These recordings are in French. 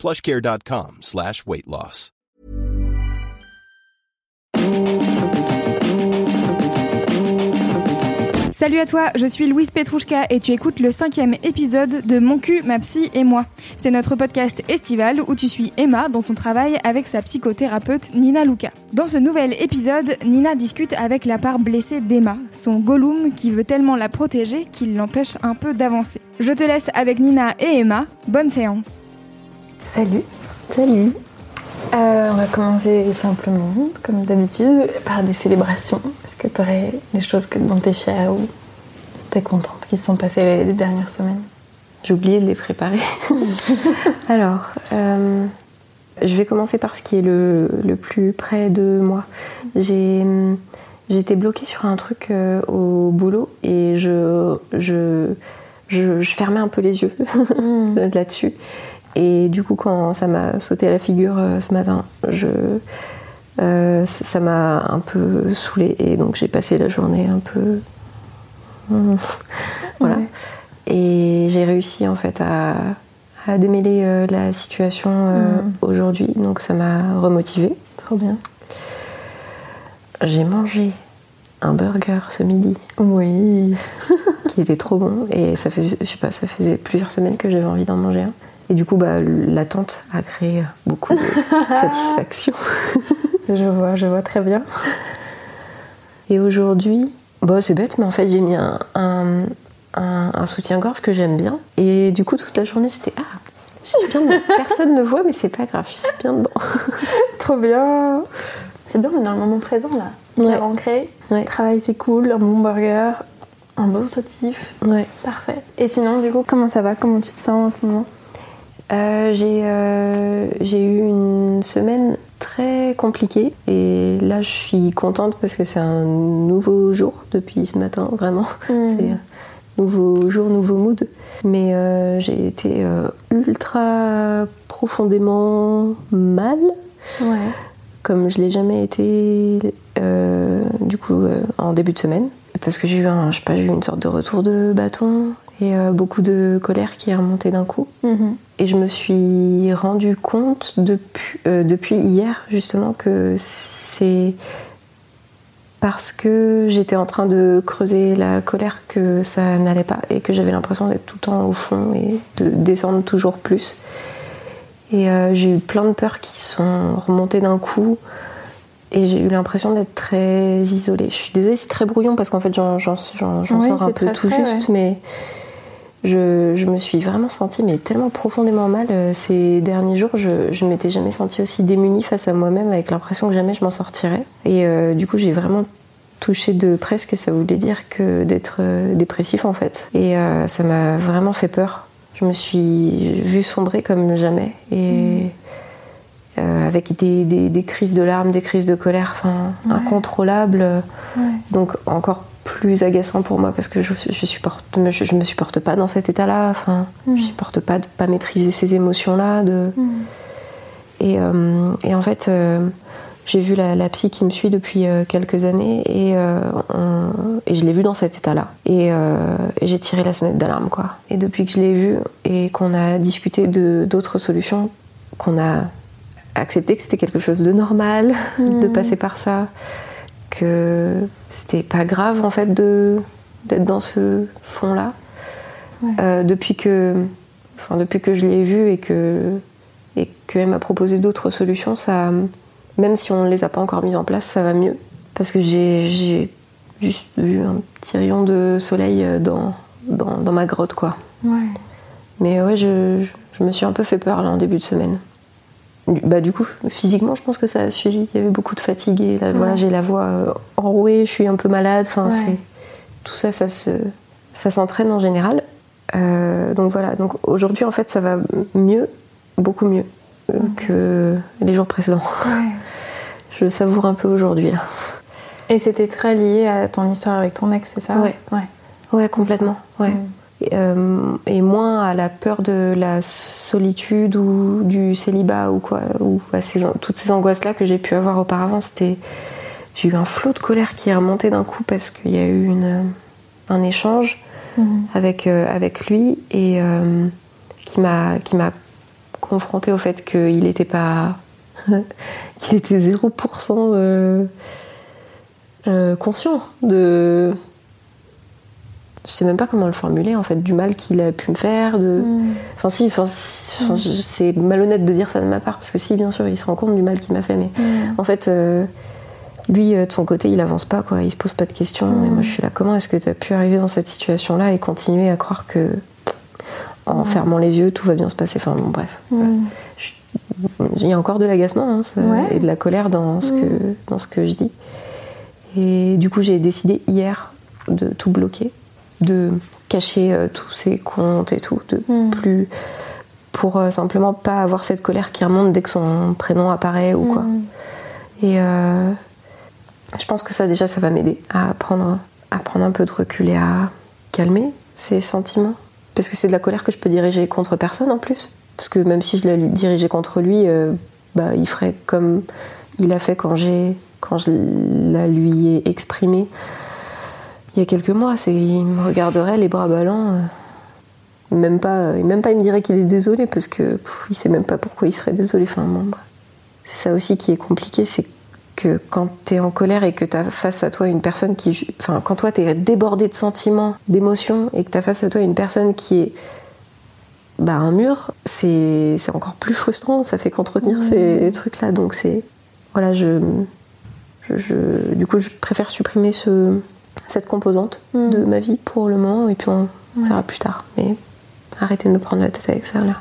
plushcare.com slash weight loss. Salut à toi, je suis Louise Petrouchka et tu écoutes le cinquième épisode de Mon cul, ma psy et moi. C'est notre podcast estival où tu suis Emma dans son travail avec sa psychothérapeute Nina Luca. Dans ce nouvel épisode, Nina discute avec la part blessée d'Emma, son Gollum qui veut tellement la protéger qu'il l'empêche un peu d'avancer. Je te laisse avec Nina et Emma. Bonne séance. Salut. Salut. Euh, on va commencer simplement, comme d'habitude, par des célébrations. Est-ce que tu aurais des choses que- dont tu es fière ou tu es contente qui se sont passées les, les dernières semaines? J'ai oublié de les préparer. Alors, euh, je vais commencer par ce qui est le, le plus près de moi. J'ai j'étais bloquée sur un truc euh, au boulot et je, je, je, je fermais un peu les yeux là-dessus. Et du coup, quand ça m'a sauté à la figure euh, ce matin, je, euh, ça m'a un peu saoulée et donc j'ai passé la journée un peu. voilà. Ouais. Et j'ai réussi en fait à, à démêler euh, la situation Mhm. aujourd'hui, donc ça m'a remotivée. Trop bien. J'ai mangé un burger ce midi Oui. qui était trop bon et ça faisait, je sais pas, ça faisait plusieurs semaines que j'avais envie d'en manger un. Et du coup, bah, l'attente a créé beaucoup de satisfaction. Je vois, je vois très bien. Et aujourd'hui, bah, c'est bête, mais en fait, j'ai mis un, un, un- un soutien-gorge que j'aime bien. Et du coup, toute la journée, j'étais Ah, je suis bien dedans. Personne ne voit, mais c'est pas grave, je suis bien dedans. Trop bien. C'est bien, on est dans le moment présent là. Ouais. Bien ancré. Ouais. Travail, c'est cool. Un bon burger. Un beau sautif. Ouais. Parfait. Et sinon, du coup, comment ça va? Comment tu te sens en ce moment? Euh, j'ai euh, j'ai eu une semaine très compliquée et là je suis contente parce que c'est un nouveau jour depuis ce matin vraiment. C'est un nouveau jour nouveau mood. Mais euh, j'ai été ultra profondément mal. Ouais. comme je l'ai jamais été du coup en début de semaine. Parce que j'ai eu un je sais pas j'ai eu une sorte de retour de bâton et beaucoup de colère qui est remontée d'un coup. Mhm. Et je me suis rendu compte depuis, euh, depuis hier justement que c'est parce que j'étais en train de creuser la colère que ça n'allait pas et que j'avais l'impression d'être tout le temps au fond et de descendre toujours plus. Et euh, j'ai eu plein de peurs qui sont remontées d'un coup et j'ai eu l'impression d'être très isolée. Je suis désolée, c'est très brouillon parce qu'en fait j'en j'en- j'en- j'en Oui, sors un peu tout juste, mais je, je me suis vraiment sentie mais tellement profondément mal euh, ces derniers jours. Je, ne m'étais jamais sentie aussi démunie face à moi-même avec l'impression que jamais je m'en sortirais. Et euh, du coup, j'ai vraiment touché de près ce que ça voulait dire que d'être euh, dépressif en fait. Et ça m'a vraiment fait peur. Je me suis vue sombrer comme jamais. Et. euh, avec des, des- des crises de larmes, des crises de colère, enfin Ouais. incontrôlables. Ouais. Donc encore plus agaçant pour moi parce que je, je supporte, je, je me supporte pas dans cet état-là. Enfin, je supporte pas de pas maîtriser ces émotions-là. De... Et, euh, et en fait, euh, j'ai vu la, la psy qui me suit depuis euh, quelques années et, on- et je l'ai vue dans cet état-là. Et, et j'ai tiré la sonnette d'alarme, quoi. Et depuis que je l'ai vue et qu'on a discuté de d'autres solutions, qu'on a accepté que c'était quelque chose de normal de Mhm. passer par ça, que c'était pas grave en fait de d'être dans ce fond-là. Ouais. Euh, depuis que, enfin depuis que je l'ai vue et que et qu'elle m'a proposé d'autres solutions, ça, même si on ne les a pas encore mises en place, ça va mieux. Parce que j'ai j'ai juste vu un petit rayon de soleil dans, dans, dans ma grotte, quoi. Ouais. Mais ouais, je, je me suis un peu fait peur là en début de semaine. Du- Bah, du coup, physiquement, je pense que ça a suivi. Il y avait beaucoup de fatigue. Et là, voilà, j'ai la voix euh, enrouée, je suis un peu malade. Enfin, Ouais. c'est tout ça, ça se, ça s'entraîne en général. Euh, donc voilà. Donc aujourd'hui, en fait, ça va mieux, beaucoup mieux. euh, que les jours précédents. Je savoure un peu aujourd'hui. Et c'était très lié à ton histoire avec ton ex, c'est ça? Ouais. Ouais. Ouais, complètement. Ouais. Et, euh, et moins à la peur de la solitude ou du célibat ou quoi, ou à ces- toutes ces angoisses-là que j'ai pu avoir auparavant. C'était, j'ai eu un flot de colère qui est remonté d'un coup parce qu'il y a eu une, un échange Mhm. avec, euh, avec lui et euh, qui m'a qui m'a confronté au fait qu'il n'était pas qu'il était 0% euh, euh, conscient de je sais même pas comment le formuler en fait du mal qu'il a pu me faire de Mm. enfin si enfin, je- c'est malhonnête de dire ça de ma part parce que si bien sûr il se rend compte du mal qu'il m'a fait mais Mm. en fait, euh, lui, euh, de son côté, il avance pas, quoi. Il se pose pas de questions. Et Mm. moi, je suis là, comment est-ce que tu as pu arriver dans cette situation-là et continuer à croire que, en Mm. fermant les yeux, tout va bien se passer? Enfin, bon, bref. Mm. Il y a encore de l'agacement hein, ça- Ouais. et de la colère dans ce, Mm. que, dans ce que je dis. Et du coup, j'ai décidé hier de tout bloquer, de cacher euh, tous ces comptes et tout, de Mm. plus. pour euh, simplement pas avoir cette colère qui remonte dès que son prénom apparaît ou quoi. Mm. Et euh, je pense que ça, déjà, ça va m'aider à prendre, à prendre un peu de recul et à calmer ces sentiments. Parce que c'est de la colère que je peux diriger contre personne en plus. Parce que même si je la dirigeais contre lui, bah, il ferait comme il a fait quand, j'ai, quand je la lui ai exprimé il y a quelques mois. C'est, il me regarderait les bras ballants. euh, même pas, même pas il me dirait qu'il est désolé parce que pff, il sait même pas pourquoi il serait désolé. Enfin, bon. C'est ça aussi qui est compliqué, c'est que quand tu es en colère et que tu as face à toi une personne qui. Enfin, quand toi tu es débordé de sentiments, d'émotions, et que tu as face à toi une personne qui est. Bah, un mur, c'est c'est encore plus frustrant, ça fait qu'entretenir ces trucs-là. Donc, c'est. Voilà, je, je, je- Du coup, je préfère supprimer ce, cette composante Mm. de ma vie pour le moment, et puis on Ouais. verra plus tard. Mais arrêtez de me prendre la tête avec ça, là.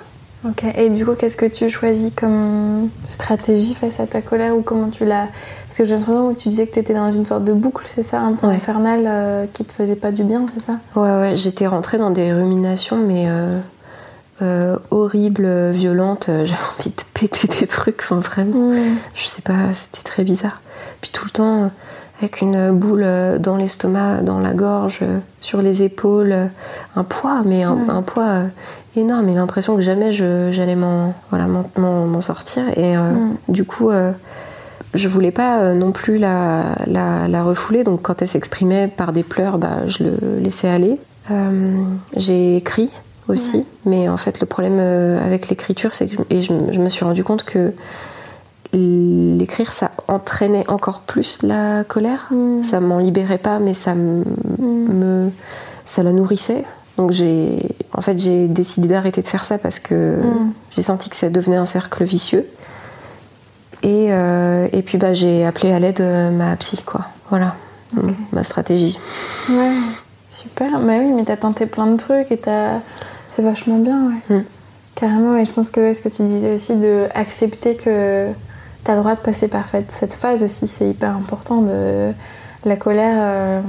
Ok, et du coup, qu'est-ce que tu choisis comme stratégie face à ta colère ou comment tu l'as. Parce que j'ai l'impression que tu disais que tu étais dans une sorte de boucle, c'est ça, un peu Ouais. infernale euh, qui te faisait pas du bien, c'est ça? Ouais, ouais, j'étais rentrée dans des ruminations, mais euh, euh, horribles, violentes. J'avais envie de péter des trucs, enfin vraiment. Je sais pas, c'était très bizarre. Puis tout le temps, avec une boule euh, dans l'estomac, dans la gorge, euh, sur les épaules, euh, un poids, mais un, poids énorme et l'impression que jamais j'allais m'en voilà, sortir. Et euh, Mm. du coup, euh, je voulais pas non plus la, la, la refouler, donc quand elle s'exprimait par des pleurs, bah, je le laissais aller. Euh, J'ai écrit aussi, Ouais. mais en fait, le problème avec l'écriture, c'est que je, et je, je me suis rendu compte que l'écrire, ça entraînait encore plus la colère. Mm. Ça m'en libérait pas, mais ça me, me- ça la nourrissait. Donc j'ai, en fait, j'ai décidé d'arrêter de faire ça parce que Mm. j'ai senti que ça devenait un cercle vicieux. Et, euh, et puis bah, j'ai appelé à l'aide euh, ma psy, quoi. Voilà, Mm, ma stratégie. Ouais, super. Bah oui, mais t'as tenté plein de trucs et t'as... c'est vachement bien, ouais. Mm. Carrément, et je pense que ouais, ce que tu disais aussi, de accepter que t'as droit de passer par cette phase aussi, c'est hyper important. De... La colère, euh,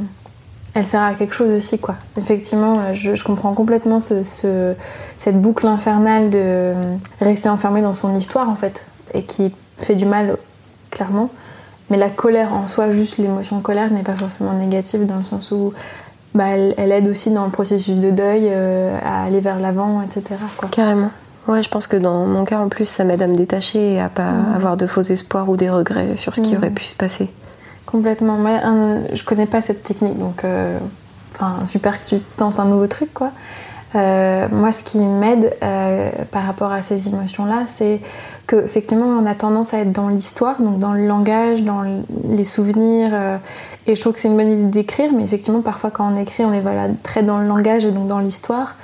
elle sert à quelque chose aussi, quoi. Effectivement, euh, je, comprends complètement ce, ce- cette boucle infernale de euh, rester enfermé dans son histoire, en fait, et qui fait du mal, clairement. Mais la colère en soi, juste l'émotion colère, n'est pas forcément négative dans le sens où bah, elle, aide aussi dans le processus de deuil à aller vers l'avant, etc. Quoi. Carrément. Ouais, je pense que dans mon cas, en plus, ça m'aide à me détacher et à pas avoir de faux espoirs ou des regrets sur ce qui aurait pu se passer. Complètement. Moi, un- je connais pas cette technique, donc euh, super que tu tentes un nouveau truc, quoi. Euh, moi, ce qui m'aide euh, par rapport à ces émotions-là, c'est que effectivement, on a tendance à être dans l'histoire, donc dans le langage, dans les souvenirs. euh, et je trouve que c'est une bonne idée d'écrire, mais effectivement, parfois, quand on écrit, on est voilà, très dans le langage et donc dans l'histoire.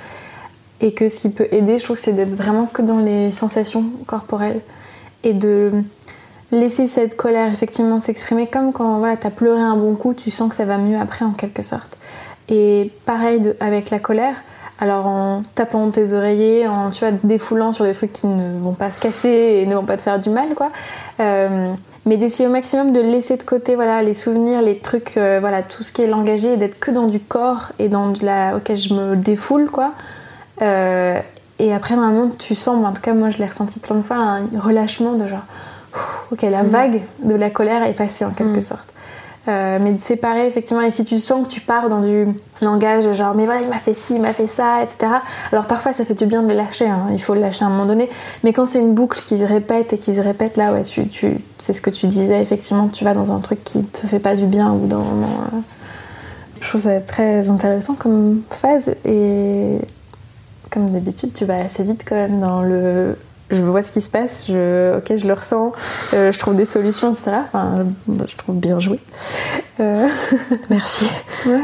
Et que ce qui peut aider, je trouve, c'est d'être vraiment que dans les sensations corporelles et de laisser cette colère effectivement s'exprimer comme quand voilà, tu as pleuré un bon coup, tu sens que ça va mieux après en quelque sorte. Et pareil avec la colère, alors en tapant tes oreillers, en tu vois, défoulant sur des trucs qui ne vont pas se casser et ne vont pas te faire du mal, quoi. Euh, mais d'essayer au maximum de laisser de côté voilà, les souvenirs, les trucs, euh, voilà, tout ce qui est langagé et d'être que dans du corps et dans de la. Ok, je me défoule, quoi. Euh, et après, normalement, tu sens, en tout cas, moi je l'ai ressenti plein de fois, un relâchement de genre, ok, la mm. vague de la colère est passée en quelque mm. sorte. Euh, mais de séparer effectivement, et si tu sens que tu pars dans du langage genre mais voilà il m'a fait ci, il m'a fait ça, etc. Alors parfois ça fait du bien de le lâcher, hein. il faut le lâcher à un moment donné, mais quand c'est une boucle qui se répète et qui se répète là, ouais, tu, tu, c'est ce que tu disais, effectivement tu vas dans un truc qui te fait pas du bien ou dans un moment. Euh, je trouve ça très intéressant comme phase et comme d'habitude tu vas assez vite quand même dans le je vois ce qui se passe, je, ok, je le ressens, euh, je trouve des solutions, etc. Enfin, je trouve bien joué. Euh, Merci. Ouais.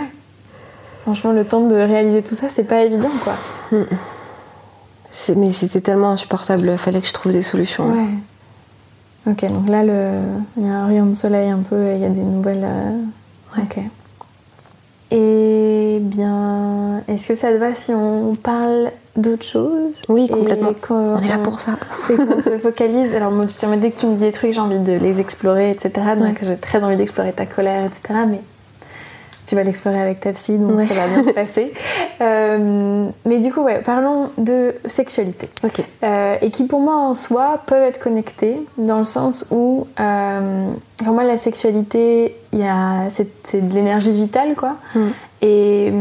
Franchement, le temps de réaliser tout ça, c'est pas évident, quoi. Mais c'était tellement insupportable, il fallait que je trouve des solutions. Ouais. Ok, donc là, il y a un rayon de soleil un peu, il y a des nouvelles. Euh, ok. Et bien, est-ce que ça te va si on parle d'autres choses Oui, complètement. On est là pour ça. Et qu'on se focalise. Alors, moi, dès que tu me dis des trucs, j'ai envie de les explorer, etc. Donc, j'ai très envie d'explorer ta colère, etc. Mais tu vas l'explorer avec ta psy, donc ça va bien se passer. Euh, mais du coup, ouais, parlons de sexualité. Ok. Euh, et qui, pour moi, en soi, peuvent être connectés dans le sens où, euh, pour moi, la sexualité, c'est de l'énergie vitale, quoi. Mm. Et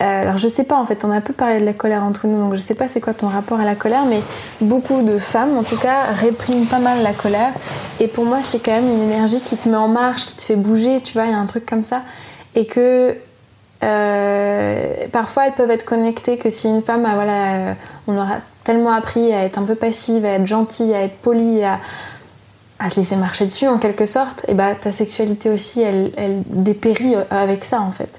alors je sais pas en fait, on a un peu parlé de la colère entre nous, donc je sais pas c'est quoi ton rapport à la colère, mais beaucoup de femmes en tout cas répriment pas mal la colère. Et pour moi c'est quand même une énergie qui te met en marche, qui te fait bouger, tu vois, il y a un truc comme ça et que euh, parfois elles peuvent être connectées que si une femme, voilà, euh, on aura tellement appris à être un peu passive, à être gentille, à être polie, à, se laisser marcher dessus en quelque sorte, et bah ta sexualité aussi, elle, elle dépérit avec ça en fait.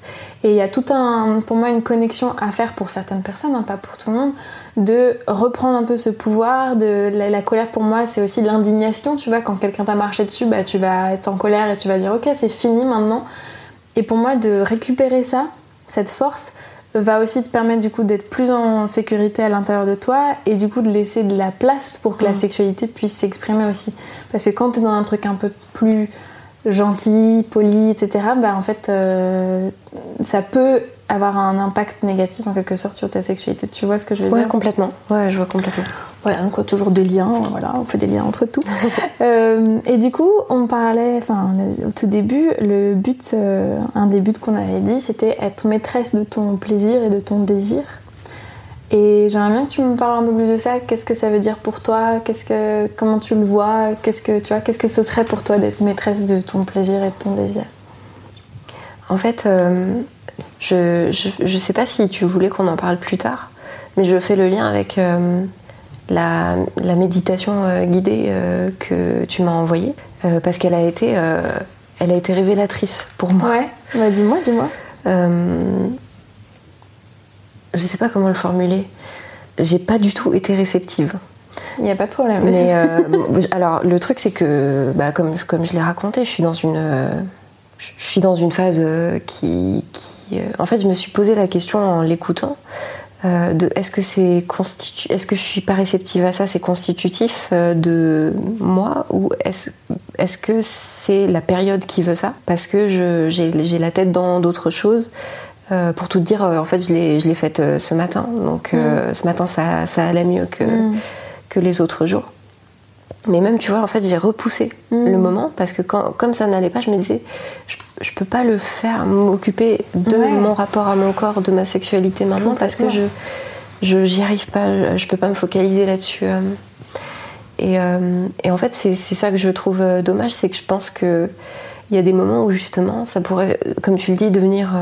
Et il y a tout un, pour moi, une connexion à faire pour certaines personnes, hein, pas pour tout le monde, de reprendre un peu ce pouvoir. De la, colère pour moi, c'est aussi l'indignation. Tu vois, quand quelqu'un t'a marché dessus, bah tu vas être en colère et tu vas dire ok, c'est fini maintenant. Et pour moi, de récupérer ça, cette force, va aussi te permettre du coup d'être plus en sécurité à l'intérieur de toi et du coup de laisser de la place pour que la mm. sexualité puisse s'exprimer aussi. Parce que quand tu es dans un truc un peu plus gentil, poli, etc., bah en fait, euh, ça peut avoir un impact négatif en quelque sorte sur ta sexualité. Tu vois ce que je veux dire? Ouais, complètement. Ouais, je vois complètement. Voilà, donc toujours des liens, voilà, on fait des liens entre tout. Euh, et du coup, on parlait, enfin, au tout début, le but, euh, un des buts qu'on avait dit, c'était être maîtresse de ton plaisir et de ton désir. Et j'aimerais bien que tu me parles un peu plus de ça. Qu'est-ce que ça veut dire pour toi? Qu'est-ce que, comment tu le vois? Qu'est-ce que tu vois Qu'est-ce que ce serait pour toi d'être maîtresse de ton plaisir et de ton désir? En fait, euh, je, je, sais pas si tu voulais qu'on en parle plus tard, mais je fais le lien avec la, méditation euh, guidée euh, que tu m'as envoyée, euh, parce qu'elle a été, elle a été révélatrice pour moi. Ouais, bah, dis-moi, dis-moi. je sais pas comment le formuler. J'ai pas du tout été réceptive. Il n'y a pas de problème. Mais alors, le truc, c'est que, bah, comme, comme je l'ai raconté, je suis dans une, je suis dans une phase qui, qui en fait, je me suis posé la question en l'écoutant. Euh, de est-ce que c'est constitu est-ce que je suis pas réceptive à ça c'est constitutif euh, de moi ou est-ce est-ce que c'est la période qui veut ça? Parce que j'ai la tête dans d'autres choses euh, pour tout dire en fait je l'ai je l'ai faite ce matin donc mm. ce matin ça, ça allait mieux que mm. que les autres jours mais même, tu vois, en fait, j'ai repoussé mm. le moment parce que quand, comme ça n'allait pas, je me disais, je, je peux pas le faire, m'occuper de mon rapport à mon corps, de ma sexualité maintenant parce que je j'y arrive pas, je, peux pas me focaliser là-dessus. Euh. Et, euh, et, en fait, c'est ça que je trouve euh, dommage, c'est que je pense qu'il y a des moments où justement, ça pourrait, comme tu le dis, devenir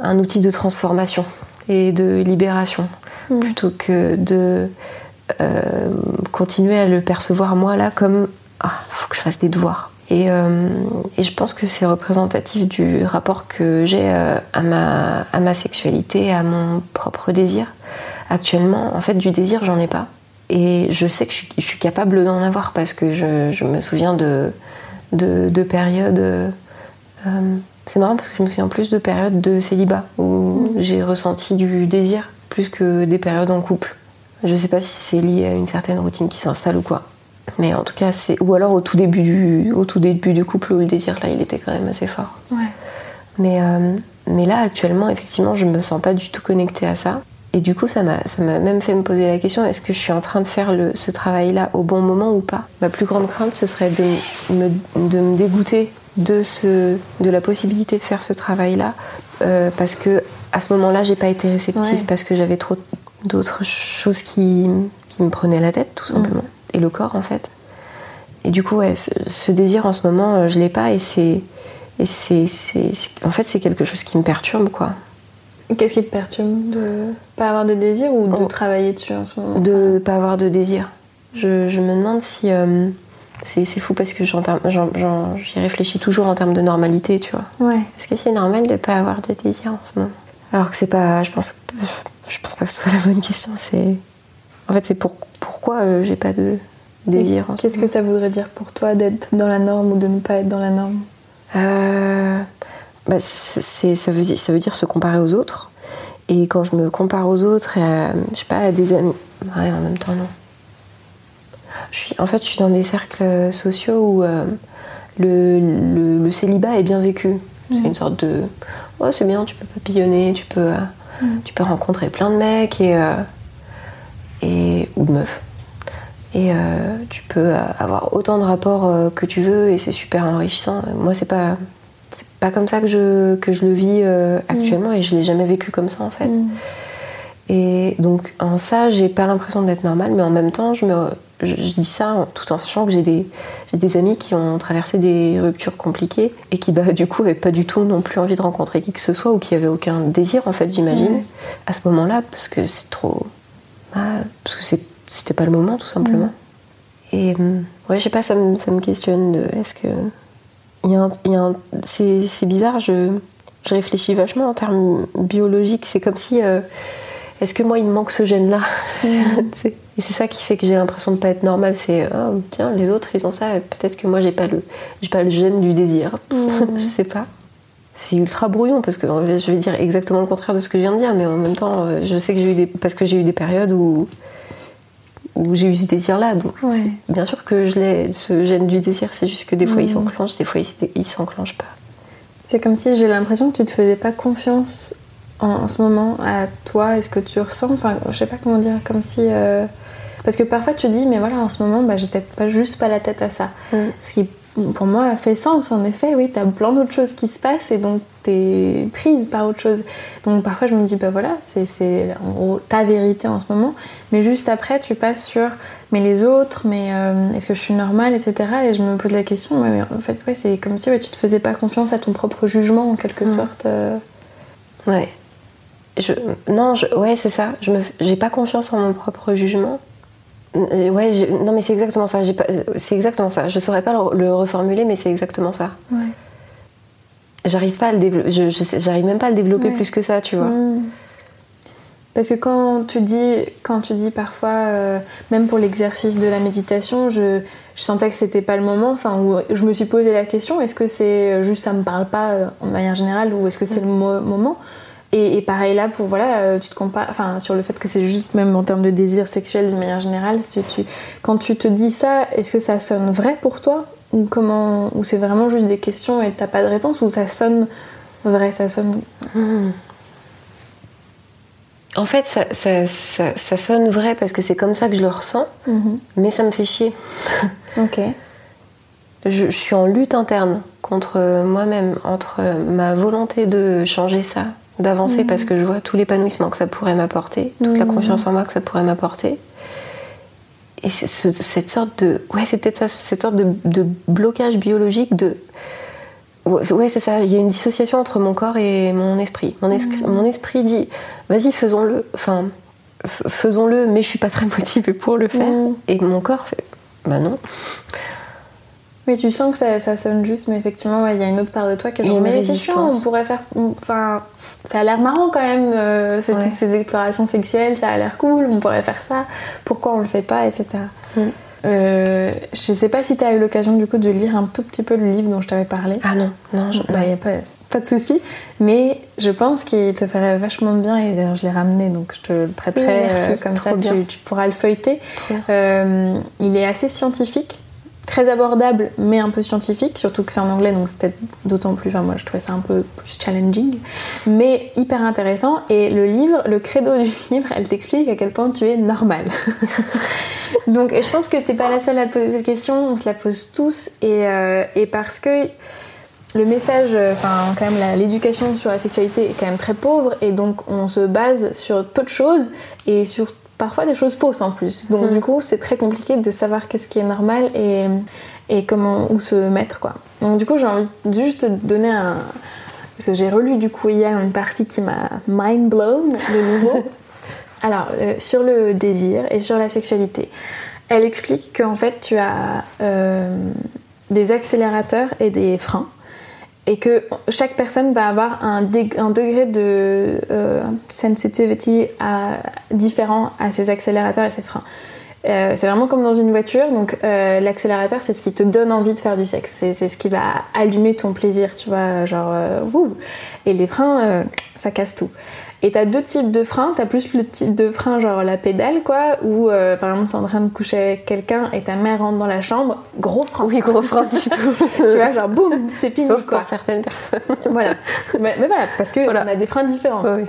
un outil de transformation et de libération mm. plutôt que de euh, continuer à le percevoir moi là comme ah, faut que je fasse des devoirs. Et, euh, et je pense que c'est représentatif du rapport que j'ai euh, à, ma, à ma sexualité, à mon propre désir. Actuellement, en fait, du désir, j'en ai pas. Et je sais que je suis, je suis capable d'en avoir parce que je, je, me souviens de, de, de périodes. c'est marrant parce que je me souviens plus de périodes de célibat où mmh. j'ai ressenti du désir plus que des périodes en couple. Je sais pas si c'est lié à une certaine routine qui s'installe ou quoi. Mais en tout cas, c'est. Ou alors au tout début du, au tout début du couple où le désir là, il était quand même assez fort. Ouais. Mais, euh, mais là, actuellement, effectivement, je me sens pas du tout connectée à ça. et du coup, ça m'a même fait me poser la question est-ce que je suis en train de faire le, ce travail-là au bon moment ou pas? Ma plus grande crainte, ce serait de me, de me dégoûter de, ce, de la possibilité de faire ce travail-là, euh, parce que à ce moment-là, j'ai pas été réceptive, parce que j'avais trop d'autres choses qui, qui, me prenaient la tête, tout simplement, et le corps en fait. Et du coup, ouais, ce, désir en ce moment, euh, je l'ai pas, et c'est. Et c'est, en fait, c'est quelque chose qui me perturbe, quoi. Qu'est-ce qui te perturbe De pas avoir de désir ou de oh. travailler dessus en ce moment? De pas avoir de désir. Je, me demande si. Euh, c'est, fou parce que j'y réfléchis toujours en termes de normalité, tu vois. Ouais. Est-ce que c'est normal de pas avoir de désir en ce moment? Alors que c'est pas. Je pense, je pense pas que ce soit la bonne question. C'est. En fait, c'est pour, pourquoi euh, j'ai pas de désir. Qu'est-ce que ça voudrait dire pour toi d'être dans la norme ou de ne pas être dans la norme? Euh, bah, c'est, ça, veut dire, ça veut dire se comparer aux autres. Et quand je me compare aux autres, et à, je sais pas, à des amis. Ouais, en même temps, non. Je suis, en fait, je suis dans des cercles sociaux où euh, le, le, célibat est bien vécu. C'est une sorte de. Oh, c'est bien, tu peux papillonner, tu peux, euh, tu peux rencontrer plein de mecs et, euh, et, ou de meufs. Et tu peux avoir autant de rapports que tu veux et c'est super enrichissant. Moi, c'est pas c'est pas comme ça que je, que je le vis euh, actuellement et je l'ai jamais vécu comme ça en fait. Mm. Et donc en ça, j'ai pas l'impression d'être normale, mais en même temps, je, me, je, dis ça tout en sachant que j'ai des, des amis qui ont traversé des ruptures compliquées et qui bah, du coup n'avaient pas du tout non plus envie de rencontrer qui que ce soit ou qui avaient aucun désir en fait, j'imagine, à ce moment-là, parce que c'est trop. Bah, parce que c'était pas le moment tout simplement. Mm. Et ouais, je sais pas, ça me, ça me questionne de est-ce que c'est bizarre, je, réfléchis vachement en termes biologiques. C'est comme si. Euh, est-ce que moi, il me manque ce gène-là mm. Et c'est ça qui fait que j'ai l'impression de pas être normale. C'est ah, tiens, les autres, ils ont ça. Peut-être que moi, j'ai pas le, pas le gène du désir. Mm. je sais pas. C'est ultra brouillon parce que je vais dire exactement le contraire de ce que je viens de dire, mais en même temps, euh, je sais que j'ai eu des parce que j'ai eu des périodes où où j'ai eu ce désir-là. Donc, bien sûr que je l'ai, ce gène du désir, c'est juste que des fois il mm. s'enclenche, des fois il, s'enclenche pas. C'est comme si j'ai l'impression que tu te faisais pas confiance en, ce moment à toi et ce que tu ressens. Enfin, je sais pas comment dire, comme si. Euh, parce que parfois tu dis, mais voilà, en ce moment, bah, j'ai peut-être pas juste pas la tête à ça. Mm. Ce qui pour moi, a fait sens. En effet, oui, tu as plein d'autres choses qui se passent et donc tu es prise par autre chose. Donc parfois, je me dis, bah voilà, c'est en gros ta vérité en ce moment. Mais juste après, tu passes sur, mais les autres, mais euh, est-ce que je suis normale, etc. Et je me pose la question, mais en fait, ouais, c'est comme si tu te faisais pas confiance à ton propre jugement en quelque mm. sorte. Euh. Ouais. Je, non, je, ouais, c'est ça. Je n'ai pas confiance en mon propre jugement. Euh, ouais, non mais c'est exactement ça. Euh, c'est exactement ça. Je saurais pas le, reformuler, mais c'est exactement ça. Ouais. J'arrive pas à le développer. J'arrive même pas à le développer plus que ça, tu vois. Hmm. Parce que quand tu dis, quand tu dis parfois, euh, même pour l'exercice de la méditation, je, je sentais que c'était pas le moment. Enfin, où je me suis posé la question est-ce que c'est juste ça me parle pas en manière générale ou est-ce que c'est le moment? Et, pareil là, pour voilà, euh, tu te compares, enfin sur le fait que c'est juste même en termes de désir sexuel de manière générale, si tu, quand tu te dis ça, est-ce que ça sonne vrai pour toi? Ou comment, ou c'est vraiment juste des questions et t'as pas de réponse? Ou ça sonne vrai, ça sonne. Hmm. En fait, ça, ça, ça, sonne vrai parce que c'est comme ça que je le ressens, mhm. mais ça me fait chier. ok. Je, je, suis en lutte interne contre moi-même, entre ma volonté de changer ça, d'avancer parce que je vois tout l'épanouissement que ça pourrait m'apporter, toute la confiance en moi que ça pourrait m'apporter. Et c'est cette sorte de. Ouais, c'est peut-être ça, cette sorte de, blocage biologique de. Ouais, c'est ça, il y a une dissociation entre mon corps et mon esprit. Mon, mon esprit dit vas-y, faisons-le. Enfin, faisons-le, mais je suis pas très motivée pour le faire. Et mon corps fait bah non. Oui, tu sens que ça, sonne juste, mais effectivement, il y a une autre part de toi qui est genre, mais c'est chiant, on pourrait faire. Enfin, ça a l'air marrant quand même, euh, ces explorations sexuelles, ça a l'air cool, on pourrait faire ça, pourquoi on le fait pas, etc. Mm. Euh, je sais pas si tu as eu l'occasion du coup de lire un tout petit peu le livre dont je t'avais parlé. Ah non, non, il bah, a pas, pas de souci, mais je pense qu'il te ferait vachement bien et d'ailleurs je l'ai ramené donc je te le prêterai euh, comme ça tu, tu, pourras le feuilleter. il est assez scientifique très abordable mais un peu scientifique, surtout que c'est en anglais donc c'était d'autant plus, enfin moi je trouvais ça un peu plus challenging, mais hyper intéressant. Et le livre, le credo du livre, elle t'explique à quel point tu es normal. donc et je pense que t'es pas la seule à te poser cette question, on se la pose tous et, euh, et parce que le message, enfin quand même l'éducation sur la sexualité est quand même très pauvre et donc on se base sur peu de choses et sur parfois des choses fausses en plus. Donc mm. du coup, c'est très compliqué de savoir qu'est-ce qui est normal et, et comment où se mettre quoi. Donc du coup, j'ai envie juste de donner un parce que j'ai relu du coup hier une partie qui m'a mind blown de nouveau. Alors euh, sur le désir et sur la sexualité, elle explique qu'en fait tu as euh, des accélérateurs et des freins et que chaque personne va avoir un, degré de euh, sensitivity différent à ses accélérateurs et ses freins. Euh, c'est vraiment comme dans une voiture, donc euh, l'accélérateur c'est ce qui te donne envie de faire du sexe, c'est ce qui va allumer ton plaisir, tu vois, genre wouh Et les freins, ça casse tout. Et t'as deux types de freins. T'as plus le type de frein, genre la pédale, quoi, où euh, par exemple t'es en train de coucher avec quelqu'un et ta mère rentre dans la chambre, gros frein. Oui, gros frein plutôt. tu vois, genre boum, c'est fini. Sauf pour certaines personnes. voilà. Mais, voilà, parce que on a des freins différents. Oui.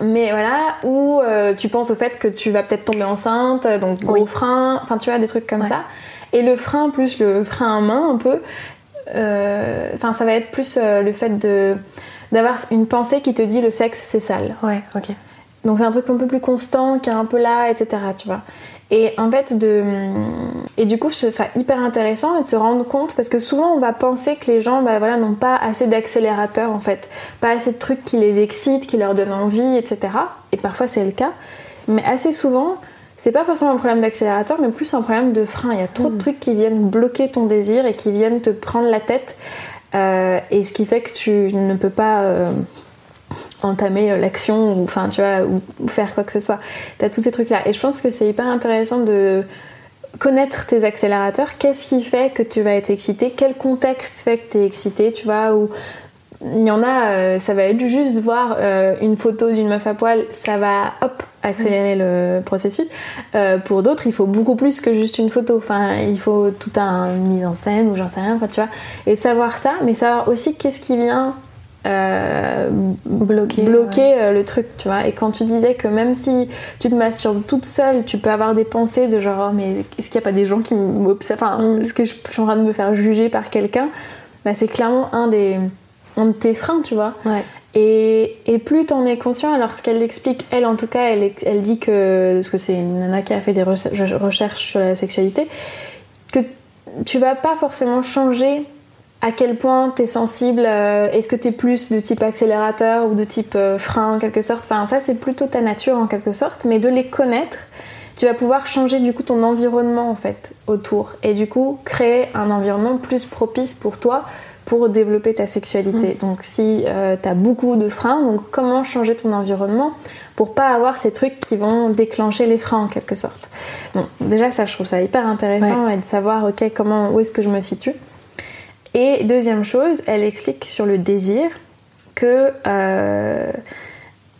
Mais voilà, où euh, tu penses au fait que tu vas peut-être tomber enceinte, donc gros frein, enfin tu vois, des trucs comme ça. Et le frein plus le frein à main un peu, euh, enfin ça va être plus le fait de d'avoir une pensée qui te dit le sexe c'est sale. Ouais, ok. Donc c'est un truc un peu plus constant, qui est un peu là, etc. Tu vois. Et en fait, de... et du coup, ce sera hyper intéressant de se rendre compte parce que souvent on va penser que les gens bah, voilà, n'ont pas assez d'accélérateurs en fait, pas assez de trucs qui les excitent, qui leur donnent envie, etc. Et parfois c'est le cas, mais assez souvent, c'est pas forcément un problème d'accélérateur, mais plus un problème de frein. Il y a trop de mm. trucs qui viennent bloquer ton désir et qui viennent te prendre la tête euh, et ce qui fait que tu ne peux pas euh, entamer euh, l'action ou, enfin, tu vois, ou, faire quoi que ce soit. Tu as tous ces trucs-là. Et je pense que c'est hyper intéressant de connaître tes accélérateurs. Qu'est-ce qui fait que tu vas être excité? Quel contexte fait que tu es excité Tu vois, ou il y en a, ça va être juste voir une photo d'une meuf à poil, ça va hop accélérer le processus. Euh, pour d'autres, il faut beaucoup plus que juste une photo. Enfin, il faut tout un mise en scène ou j'en sais rien. Enfin, tu vois. Et savoir ça, mais savoir aussi qu'est-ce qui vient euh, bloquer, bloquer euh, le truc, tu vois. Et quand tu disais que même si tu te masturbes toute seule, tu peux avoir des pensées de genre, oh, mais est-ce qu'il n'y a pas des gens qui m'observent? Enfin, mm. est-ce que je suis en train de me faire juger par quelqu'un bah, C'est clairement un des un de tes freins, tu vois. Ouais. Et, et, plus t'en es conscient, alors ce qu'elle explique, elle en tout cas, elle, elle dit que, parce que c'est une nana qui a fait des recherches sur la sexualité, que tu vas pas forcément changer à quel point t'es sensible, euh, est-ce que t'es plus de type accélérateur ou de type euh, frein en quelque sorte, enfin ça c'est plutôt ta nature en quelque sorte, mais de les connaître, tu vas pouvoir changer du coup ton environnement en fait autour et du coup créer un environnement plus propice pour toi pour développer ta sexualité. Mm. Donc si euh, tu as beaucoup de freins, donc comment changer ton environnement pour pas avoir ces trucs qui vont déclencher les freins en quelque sorte? Donc déjà ça je trouve ça hyper intéressant et de savoir ok comment où est-ce que je me situe. Et deuxième chose, elle explique sur le désir que euh,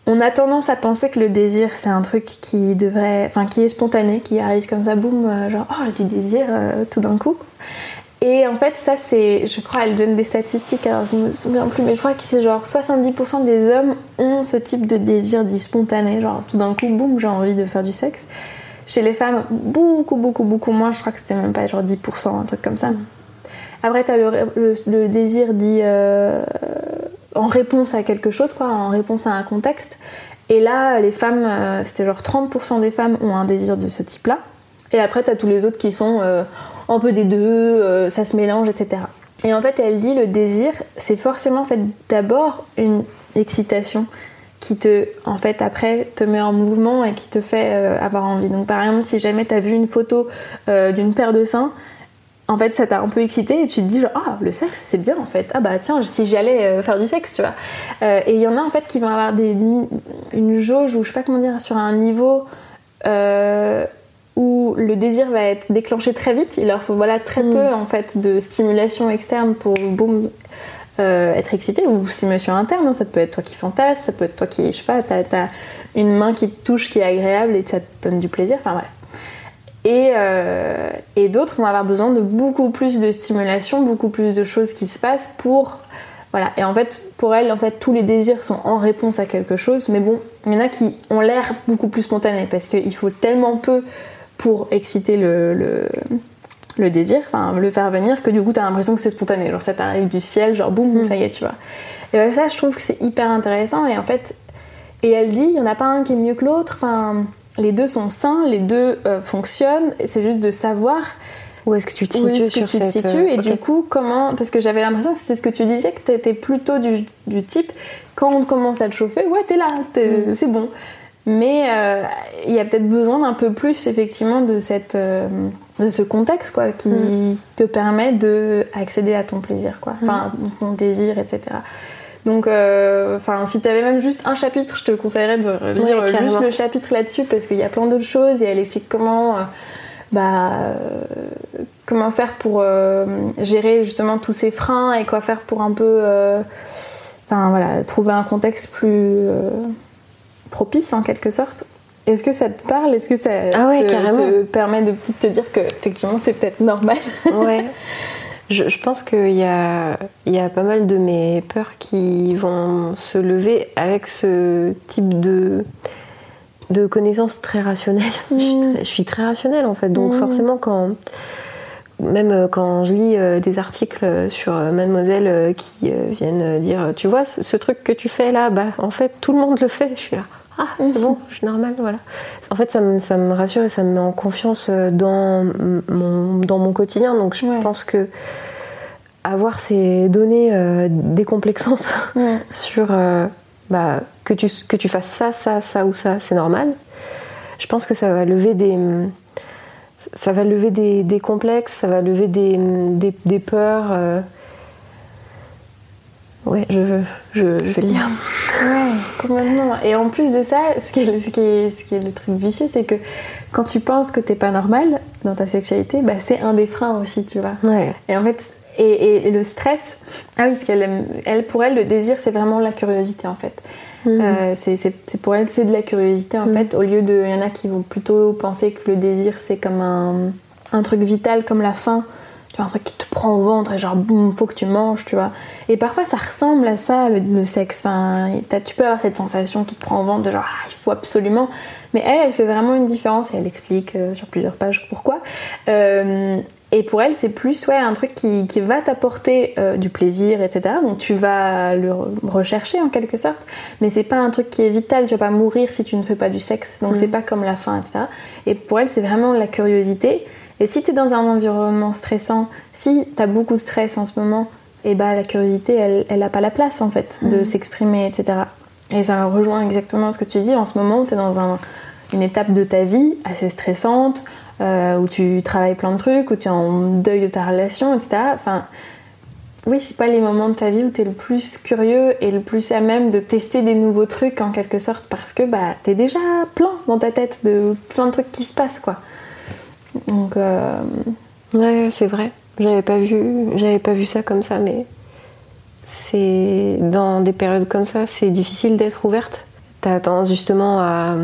on a tendance à penser que le désir c'est un truc qui devrait, enfin qui est spontané, qui arrive comme ça, boum, euh, genre oh j'ai du désir tout d'un coup. Et en fait, ça, c'est. Je crois, elle donne des statistiques, alors je me souviens plus, mais je crois que c'est genre 70% des hommes ont ce type de désir dit spontané. Genre, tout d'un coup, boum, j'ai envie de faire du sexe. Chez les femmes, beaucoup, beaucoup, beaucoup moins. Je crois que c'était même pas genre 10%, un truc comme ça. Après, t'as le, le, désir dit euh, en réponse à quelque chose, quoi, en réponse à un contexte. Et là, les femmes, euh, c'était genre 30% des femmes ont un désir de ce type-là. Et après, t'as tous les autres qui sont euh, un peu des deux, euh, ça se mélange, etc. Et en fait, elle dit le désir, c'est forcément en fait d'abord une excitation qui te, en fait, après, te met en mouvement et qui te fait euh, avoir envie. Donc, par exemple, si jamais tu as vu une photo euh, d'une paire de seins, en fait, ça t'a un peu excité et tu te dis genre, ah, le sexe, c'est bien en fait. Ah bah tiens, si j'allais faire du sexe, tu vois. et il y en a en fait qui vont avoir une jauge ou je sais pas comment dire, sur un niveau où le désir va être déclenché très vite. Il leur faut voilà très mm. peu en fait de stimulation externe pour boum euh, être excité ou stimulation interne. Hein. Ça peut être toi qui fantasme, ça peut être toi qui je sais pas, t'as as une main qui te touche qui est agréable et ça te donne du plaisir. Enfin bref. Et, euh, et d'autres vont avoir besoin de beaucoup plus de stimulation, beaucoup plus de choses qui se passent pour voilà. Et en fait, pour elles, en fait, tous les désirs sont en réponse à quelque chose. Mais bon, il y en a qui ont l'air beaucoup plus spontanés parce qu'il faut tellement peu pour exciter le, le, désir, enfin le faire venir, que du coup, t'as l'impression que c'est spontané. Genre, ça t'arrive du ciel, genre boum, mm. ça y est, tu vois. Et ben, ça, je trouve que c'est hyper intéressant. Et en fait, et elle dit, il n'y en a pas un qui est mieux que l'autre. Enfin, les deux sont sains, les deux euh, fonctionnent. C'est juste de savoir où est-ce que tu te situes, est-ce que tu te situes Et du coup, comment. Parce que j'avais l'impression que c'était ce que tu disais, que tu étais plutôt du, du, type, quand on commence à te chauffer, ouais, t'es là, mm. c'est bon. Mais euh, il y a peut-être besoin d'un peu plus, effectivement, de, cette, euh, de ce contexte, quoi, qui mm. te permet d'accéder à ton plaisir, quoi. Enfin, mm. ton désir, etc. Donc, euh, enfin, si tu avais même juste un chapitre, je te conseillerais de lire juste le chapitre là-dessus parce qu'il y a plein d'autres choses et elle explique comment bah, comment faire pour gérer justement tous ces freins et quoi faire pour un peu enfin voilà trouver un contexte plus propice en quelque sorte est-ce que ça te parle? Est-ce que ça ah te, permet de te dire que effectivement t'es peut-être normal? Ouais. Je, je, pense qu'il y a, y a pas mal de mes peurs qui vont se lever avec ce type de de connaissances très rationnelles. Mm. Je, suis très, rationnelle en fait, donc mm. forcément quand même euh, quand je lis euh, des articles sur euh, Mademoiselle qui viennent dire tu vois ce, truc que tu fais là bah en fait tout le monde le fait je suis là ah c'est bon je suis normale voilà en fait ça me, ça me, rassure et ça me met en confiance dans mon, dans mon quotidien donc je pense que avoir ces données décomplexantes sur bah, que, tu, que tu fasses ça, ça, ça ou ça, c'est normal. Je pense que ça va lever des, ça va lever des, des complexes, ça va lever des, des, des peurs. Euh. Ouais, je, je, je, vais le lire. Ouais, complètement. Et en plus de ça, ce qui est, ce qui est, ce qui est le truc vicieux, c'est que quand tu penses que t'es pas normal dans ta sexualité, bah, c'est un des freins aussi, tu vois. Ouais. Et en fait, et, le stress, ah oui, ce qu'elle elle, pour elle, le désir, c'est vraiment la curiosité en fait. Euh, c'est pour elle, c'est de la curiosité en mhm. fait, au lieu de. Il y en a qui vont plutôt penser que le désir, c'est comme un, un, truc vital, comme la faim. Tu vois, un truc qui te prend au ventre et genre, boum, faut que tu manges, tu vois. Et parfois, ça ressemble à ça, le, sexe. Enfin, tu peux avoir cette sensation qui te prend au ventre de genre, ah, il faut absolument. Mais elle, elle fait vraiment une différence et elle explique euh, sur plusieurs pages pourquoi. Euh, et pour elle, c'est plus ouais, un truc qui, qui va t'apporter euh, du plaisir, etc. Donc tu vas le rechercher en quelque sorte, mais c'est pas un truc qui est vital. Tu vas pas mourir si tu ne fais pas du sexe. Donc c'est mm. pas comme la faim, etc. Et pour elle, c'est vraiment la curiosité. Et si tu es dans un environnement stressant, si tu as beaucoup de stress en ce moment, et eh ben, la curiosité, elle, elle a pas la place en fait de mm. s'exprimer, etc. Et ça rejoint exactement ce que tu dis. En ce moment, tu es dans un, une étape de ta vie assez stressante euh, où tu travailles plein de trucs, où tu es en deuil de ta relation, etc. Enfin, oui, c'est pas les moments de ta vie où tu es le plus curieux et le plus à même de tester des nouveaux trucs en quelque sorte parce que bah, tu es déjà plein dans ta tête de plein de trucs qui se passent quoi. Donc, euh... ouais, c'est vrai. J'avais pas vu, j'avais pas vu ça comme ça, mais c'est dans des périodes comme ça, c'est difficile d'être ouverte. T'as tendance justement à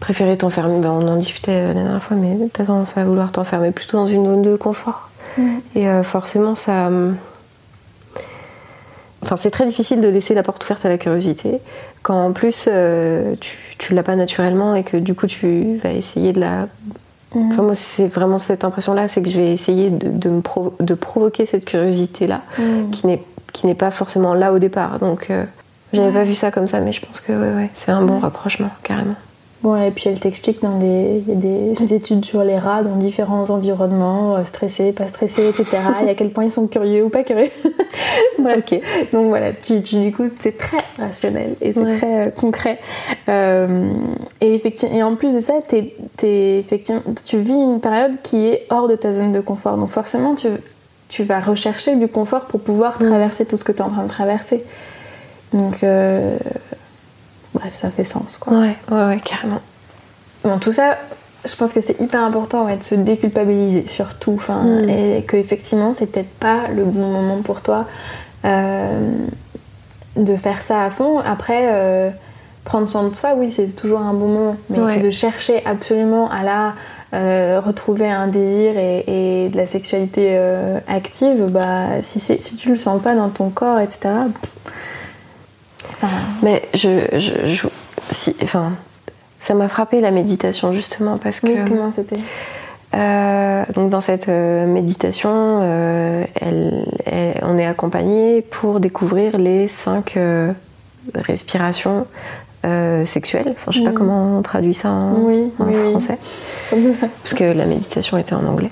préférer t'enfermer, ben, on en discutait euh, la dernière fois, mais t'as tendance à vouloir t'enfermer plutôt dans une zone de confort. Mm. Et euh, forcément, ça. Enfin, c'est très difficile de laisser la porte ouverte à la curiosité quand en plus euh, tu, tu l'as pas naturellement et que du coup tu vas essayer de la. Mm. Enfin, moi, c'est vraiment cette impression-là, c'est que je vais essayer de, me de provoquer cette curiosité-là mm. qui n'est pas forcément là au départ. Donc, j'avais pas vu ça comme ça, mais je pense que ouais, ouais, c'est un bon rapprochement, carrément. Bon, et puis elle t'explique dans des, y a des études sur les rats dans différents environnements, euh, stressés, pas stressés, etc. et à quel point ils sont curieux ou pas curieux. Ok. Donc voilà, tu, du coup, c'est très rationnel et c'est très euh, concret. Euh, et, effectivement, et en plus de ça, effectivement, tu vis une période qui est hors de ta zone de confort. Donc forcément, tu, tu vas rechercher du confort pour pouvoir mm. traverser tout ce que tu es en train de traverser. Donc bref, ça fait sens. Quoi. Ouais, ouais, ouais, carrément. Bon, tout ça, je pense que c'est hyper important de se déculpabiliser surtout. Enfin, mm. Et que effectivement, c'est peut-être pas le bon moment pour toi euh, de faire ça à fond. Après, euh, prendre soin de soi, oui, c'est toujours un bon moment. Mais de chercher absolument à la euh, retrouver un désir et, de la sexualité active, bah, si, si tu le sens pas dans ton corps, etc. Mais je, je, si, enfin, ça m'a frappé la méditation justement parce que. Oui, comment c'était? euh, donc dans cette méditation, elle, on est accompagné pour découvrir les cinq respirations euh, sexuelle. Enfin, je sais pas mm. comment on traduit ça en, français. Parce que la méditation était en anglais.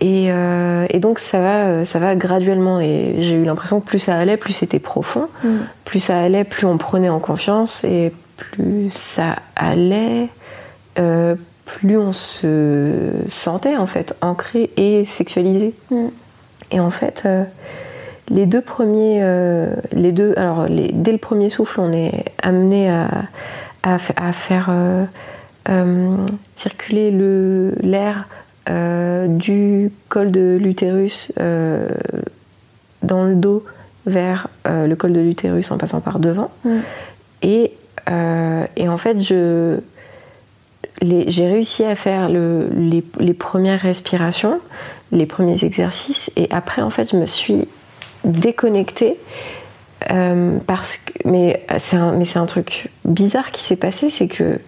Et, euh, donc ça va, ça va graduellement. Et j'ai eu l'impression que plus ça allait, plus c'était profond. Mm. Plus ça allait, plus on prenait en confiance. Et plus ça allait, euh, plus on se sentait en fait ancré et sexualisé. Mm. Et en fait, les deux premiers, euh, les deux, alors dès le premier souffle, on est amené à, faire euh, euh, circuler l'air du col de l'utérus dans le dos vers le col de l'utérus en passant par devant. Mm. Et, en fait, j'ai réussi à faire les, les, premières respirations, les premiers exercices, et après, en fait, je me suis déconnectée. Euh, parce que, mais c'est un, mais c'est un truc bizarre qui s'est passé, c'est que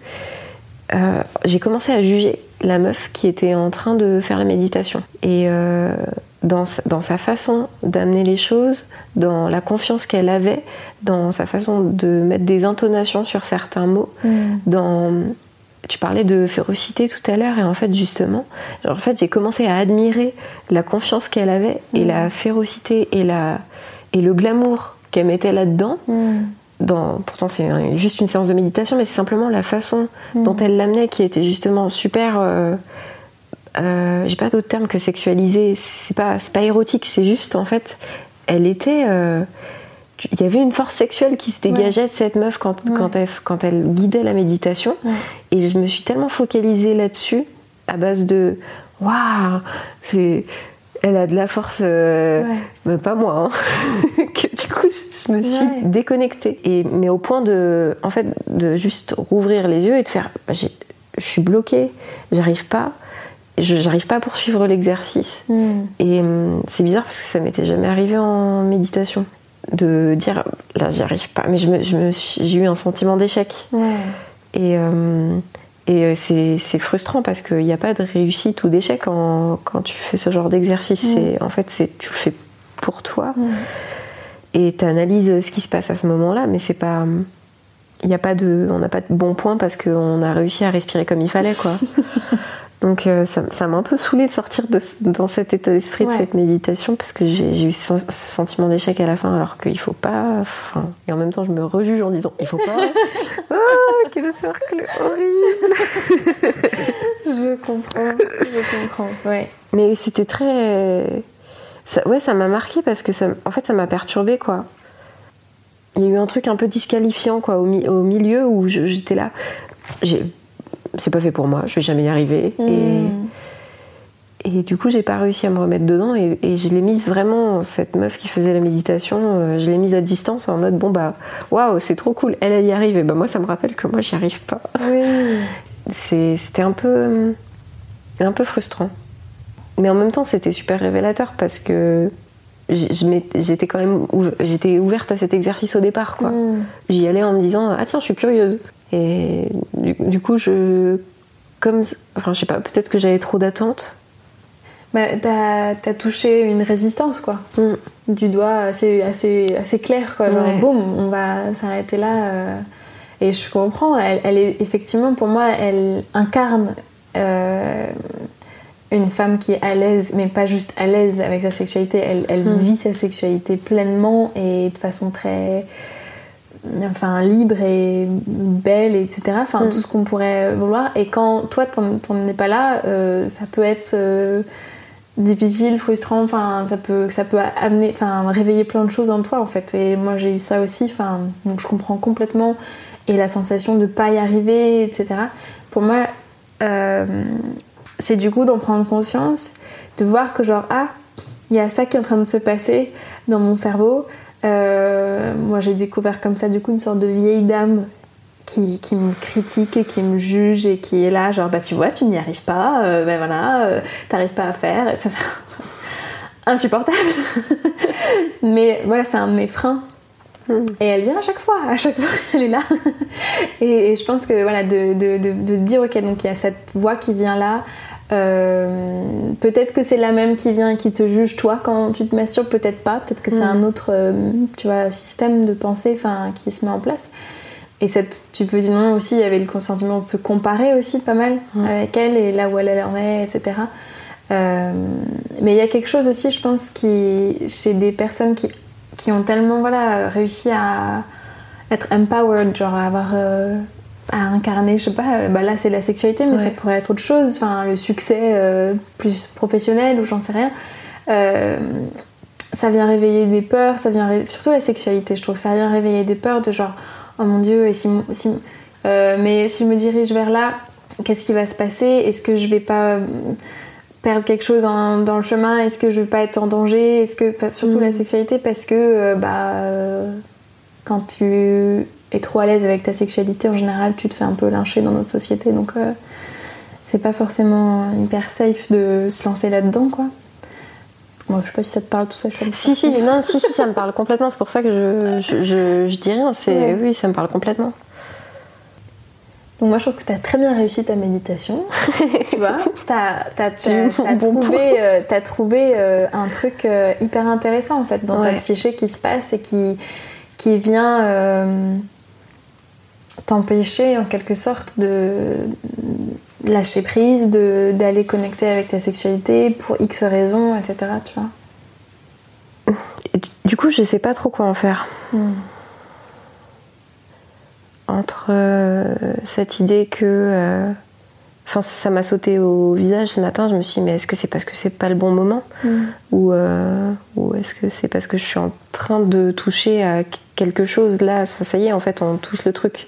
euh, j'ai commencé à juger la meuf qui était en train de faire la méditation. Et euh, dans, sa, dans, sa façon d'amener les choses, dans la confiance qu'elle avait, dans sa façon de mettre des intonations sur certains mots, mm. dans tu parlais de férocité tout à l'heure et en fait justement, en fait j'ai commencé à admirer la confiance qu'elle avait et mm. la férocité et la et le glamour qu'elle mettait là-dedans. Mm. Dans, pourtant c'est juste une séance de méditation, mais c'est simplement la façon dont elle l'amenait qui était justement super. Euh, euh, j'ai pas d'autre terme que sexualisée. C'est pas pas érotique, c'est juste en fait, elle était euh, il y avait une force sexuelle qui se dégageait de cette meuf quand, quand, elle, quand, elle, guidait la méditation. Et je me suis tellement focalisée là-dessus, à base de Waouh, c'est. Elle a de la force, euh, mais pas moi, hein. que du coup je me suis déconnectée. Et, mais au point de, en fait, de juste rouvrir les yeux et de faire, bah, je suis bloquée, j'arrive pas, j'arrive pas à poursuivre l'exercice. Hmm. Et hum, c'est bizarre parce que ça m'était jamais arrivé en méditation de dire là j'y arrive pas. Mais je me, je me j'ai eu un sentiment d'échec. Et, euh, et euh, c'est, c'est frustrant parce qu'il n'y a pas de réussite ou d'échec quand tu fais ce genre d'exercice. C'est, en fait c'est tu le fais pour toi. Et tu analyses ce qui se passe à ce moment là mais c'est pas il a pas de on n'a pas de bon point parce qu'on a réussi à respirer comme il fallait quoi Donc euh, ça m'a un peu saoulé de sortir de, dans cet état d'esprit de cette méditation parce que j'ai eu ce, sentiment d'échec à la fin alors qu'il faut pas. Et en même temps, je me rejuge en disant il faut pas. oh, quel cercle horrible Je comprends, je comprends. Ouais. Mais c'était très. Ça, ouais, ça m'a marqué parce que ça, en fait, ça m'a perturbé quoi. Il y a eu un truc un peu disqualifiant quoi au, au milieu où j'étais là. J'ai c'est pas fait pour moi, je vais jamais y arriver. Et, hmm. et du coup, j'ai pas réussi à me remettre dedans et, je l'ai mise vraiment, cette meuf qui faisait la méditation, euh, je l'ai mise à distance en mode bon bah waouh, c'est trop cool, elle, elle y arrive. Et bah moi, ça me rappelle que moi, j'y arrive pas. C'était un peu, un peu frustrant. Mais en même temps, c'était super révélateur parce que j'étais quand même j'étais ouverte à cet exercice au départ quoi. Hmm. J'y allais en me disant ah tiens je suis curieuse et du, coup, je. Comme. Enfin, je sais pas, peut-être que j'avais trop d'attentes. Bah, t'as as touché une résistance, quoi. Mm. Du doigt assez, assez, assez clair, quoi. Genre, boum, on va s'arrêter là. Euh. Et je comprends, elle, elle, est effectivement, pour moi, elle incarne euh, une femme qui est à l'aise, mais pas juste à l'aise avec sa sexualité. Elle, elle mm. vit sa sexualité pleinement et de façon très enfin libre et belle etc enfin mm. tout ce qu'on pourrait vouloir. Et quand toi t'en es pas là euh, ça peut être euh, difficile frustrant enfin ça peut ça peut amener enfin réveiller plein de choses en toi en fait. Et moi j'ai eu ça aussi enfin donc je comprends complètement. Et la sensation de pas y arriver etc pour moi euh, c'est du coup d'en prendre conscience de voir que genre ah il y a ça qui est en train de se passer dans mon cerveau euh, moi, j'ai découvert comme ça, du coup, une sorte de vieille dame qui, qui, me critique et qui me juge et qui est là, genre, bah tu vois, tu n'y arrives pas, euh, ben voilà, euh, t'arrives pas à faire, etc. Insupportable. Mais voilà, c'est un de mes freins. Hmm. Et elle vient à chaque fois, à chaque fois, elle est là. et, je pense que voilà, de, de, de, de, dire, ok, donc il y a cette voix qui vient là, euh, peut-être que c'est la même qui vient et qui te juge toi quand tu te masturbes, peut-être pas. Peut-être que c'est mm. un autre euh, tu vois, système de pensée qui se met en place. Et cette, tu non aussi, il y avait le consentement de se comparer aussi pas mal mm. avec elle et là où elle en est, etc. Euh, mais il y a quelque chose aussi, je pense, qui, chez des personnes qui, qui ont tellement voilà, réussi à être empowered, genre à avoir à incarner, je sais pas, bah là c'est la sexualité, mais ça pourrait être autre chose, enfin le succès euh, plus professionnel ou j'en sais rien. Euh, ça vient réveiller des peurs, ça vient surtout la sexualité, je trouve, ça vient réveiller des peurs de genre oh mon dieu, et si, euh, mais si je me dirige vers là, qu'est-ce qui va se passer? Est-ce que je vais pas perdre quelque chose dans le chemin? Est-ce que je vais pas être en danger? Est-ce que surtout la mm. sexualité parce que bah quand tu es trop à l'aise avec ta sexualité, en général, tu te fais un peu lyncher dans notre société. Donc, euh, c'est pas forcément hyper safe de se lancer là-dedans, quoi. Bon, je sais pas si ça te parle tout ça. Je si, si, non, si, si, ça me parle complètement. C'est pour ça que je, je, je, dis rien. C'est, Oui, ça me parle complètement. Donc moi je trouve que tu as très bien réussi ta méditation, tu vois, tu as, trouvé, euh, trouvé euh, un truc hyper intéressant en fait dans ta psyché qui se passe et qui, qui vient t'empêcher en quelque sorte de lâcher prise, d'aller connecter avec ta sexualité pour X raisons, etc. Tu vois Du coup, je sais pas trop quoi en faire. Hmm. Entre euh, cette idée que. Euh, enfin, ça m'a sauté au visage ce matin. Je me suis dit, mais est-ce que c'est parce que c'est pas le bon moment hmm. Ou, euh, ou est-ce que c'est parce que je suis en train de toucher à quelque chose Là, ça y est, en fait, on touche le truc.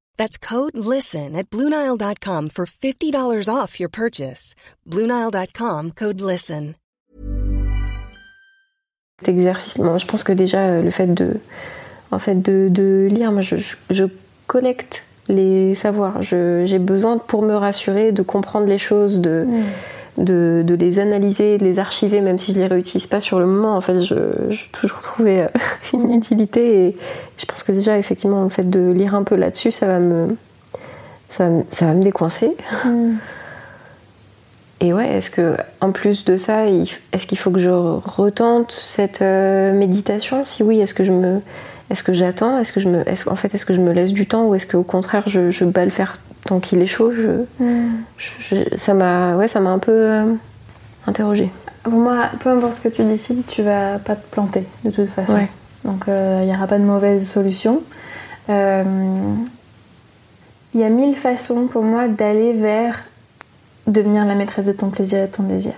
That's code LISTEN at Bluenile.com for $50 off your purchase. Bluenile.com, code LISTEN. Cet exercice, bon, je pense que déjà euh, le fait de, en fait de, de lire, moi je, je, collecte les savoirs. J'ai besoin pour me rassurer, de comprendre les choses, de. Mm de, les analyser, de les archiver, même si je les réutilise pas sur le moment. En fait, je, je toujours trouvé euh, une utilité et je pense que déjà, effectivement, le fait de lire un peu là-dessus, ça va me, ça, va me décoincer. Mm. Et ouais, est-ce que en plus de ça, est-ce qu'il faut que je retente cette euh, méditation? Si oui, est-ce que je me, est-ce que j'attends? Est-ce que je me, est en fait, est-ce que je me laisse du temps ou est-ce qu'au contraire, je, je bats le faire tant qu'il est chaud, ça m'a ouais, ça m'a un peu euh, interrogée. Pour moi, peu importe ce que tu décides, tu vas pas te planter de toute façon. Donc il euh, n'y aura pas de mauvaise solution. Il euh, y a mille façons pour moi d'aller vers devenir la maîtresse de ton plaisir et de ton désir.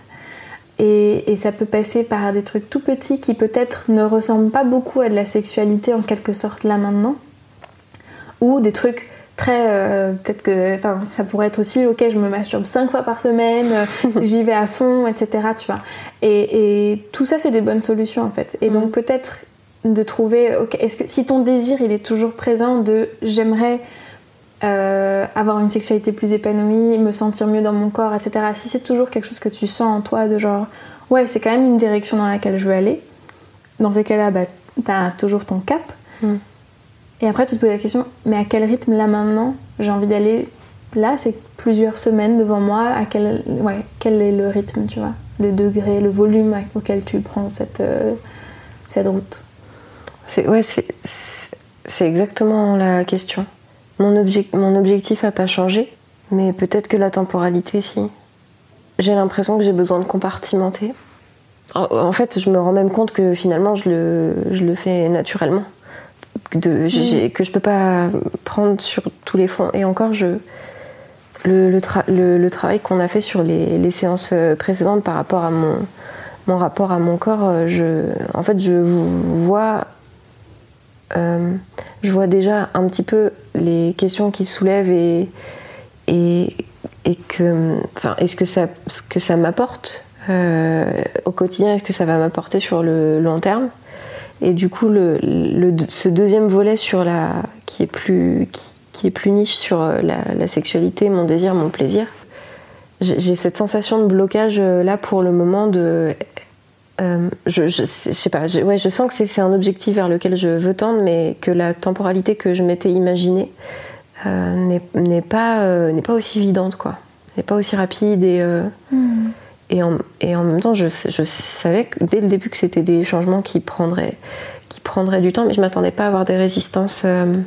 Et, et, ça peut passer par des trucs tout petits qui peut-être ne ressemblent pas beaucoup à de la sexualité en quelque sorte là maintenant. Ou des trucs très euh, peut-être que enfin ça pourrait être aussi ok je me masturbe cinq fois par semaine euh, j'y vais à fond etc tu vois et, et tout ça c'est des bonnes solutions en fait et donc mm. peut-être de trouver ok est-ce que si ton désir il est toujours présent de j'aimerais euh, avoir une sexualité plus épanouie me sentir mieux dans mon corps etc si c'est toujours quelque chose que tu sens en toi de genre ouais c'est quand même une direction dans laquelle je veux aller dans ces cas-là bah, t'as toujours ton cap mm. Et après, tu te poses la question, mais à quel rythme là maintenant j'ai envie d'aller Là, c'est plusieurs semaines devant moi. À quel, ouais, quel est le rythme, tu vois Le degré, le volume auquel tu prends cette, euh, cette route? C'est, Ouais, c'est, exactement la question. Mon, objectif mon objectif n'a pas changé, mais peut-être que la temporalité, si. J'ai l'impression que j'ai besoin de compartimenter. En, fait, je me rends même compte que finalement, je le, je le fais naturellement de, mm. que je peux pas prendre sur tous les fonds. Et encore, je, le, le, travail qu'on a fait sur les, séances précédentes par rapport à mon, mon rapport à mon corps, je, en fait, je vois, je vois déjà un petit peu les questions qui soulèvent et, et, et que, enfin, est-ce que ça, que ça m'apporte au quotidien, est-ce que ça va m'apporter sur le long terme? Et du coup, ce deuxième volet sur la, qui, est plus, qui, est plus niche sur euh, la, sexualité, mon désir, mon plaisir, j'ai cette sensation de blocage euh, là pour le moment de. Euh, je, sais pas, ouais, je sens que c'est un objectif vers lequel je veux tendre, mais que la temporalité que je m'étais imaginée n'est pas, n'est pas aussi évidente, quoi. N'est pas aussi rapide et. Hmm. Et en, et en, même temps, je, je, savais que dès le début que c'était des changements qui prendraient, qui prendraient du temps, mais je ne m'attendais pas à avoir des résistances euh,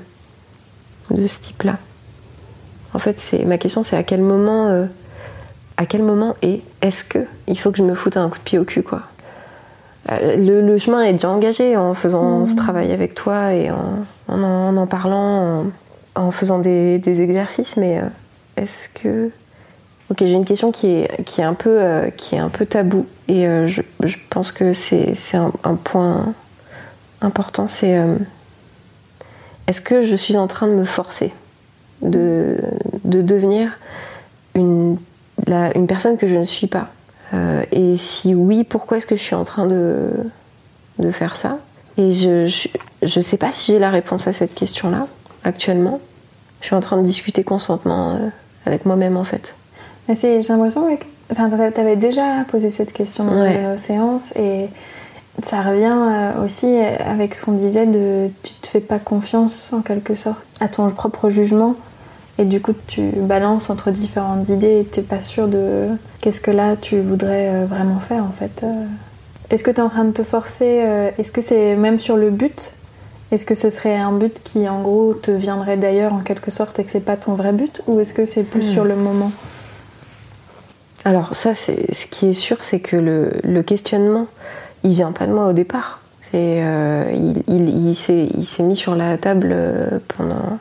de ce type-là. En fait, c'est ma question, c'est à quel moment, euh, à quel moment et est-ce que il faut que je me foute un coup de pied au cul, quoi? Euh, le, chemin est déjà engagé en faisant mmh. ce travail avec toi et en en, en, parlant, en, faisant des, des exercices, mais est-ce que Ok, j'ai une question qui est, qui est, un, peu, euh, qui est un peu tabou et euh, je, je, pense que c'est un, un, point important. C'est euh, est-ce que je suis en train de me forcer de, de devenir une, une, personne que je ne suis pas? Et si oui, pourquoi est-ce que je suis en train de, de faire ça? Et je ne sais pas si j'ai la réponse à cette question-là actuellement. Je suis en train de discuter consentement avec moi-même en fait. J'ai l'impression que enfin, tu avais déjà posé cette question dans nos séances et ça revient euh, aussi avec ce qu'on disait de tu te fais pas confiance en quelque sorte à ton propre jugement et du coup tu balances entre différentes idées et tu n'es pas sûr de qu'est-ce que là tu voudrais euh, vraiment faire en fait. Euh. Est-ce que tu es en train de te forcer Est-ce que c'est même sur le but? Est-ce que ce serait un but qui en gros te viendrait d'ailleurs en quelque sorte et que c'est pas ton vrai but? Ou est-ce que c'est plus hmm. sur le moment? Alors ça, c'est ce qui est sûr, c'est que le, questionnement, il vient pas de moi au départ. Euh, il, s'est mis sur la table euh, pendant,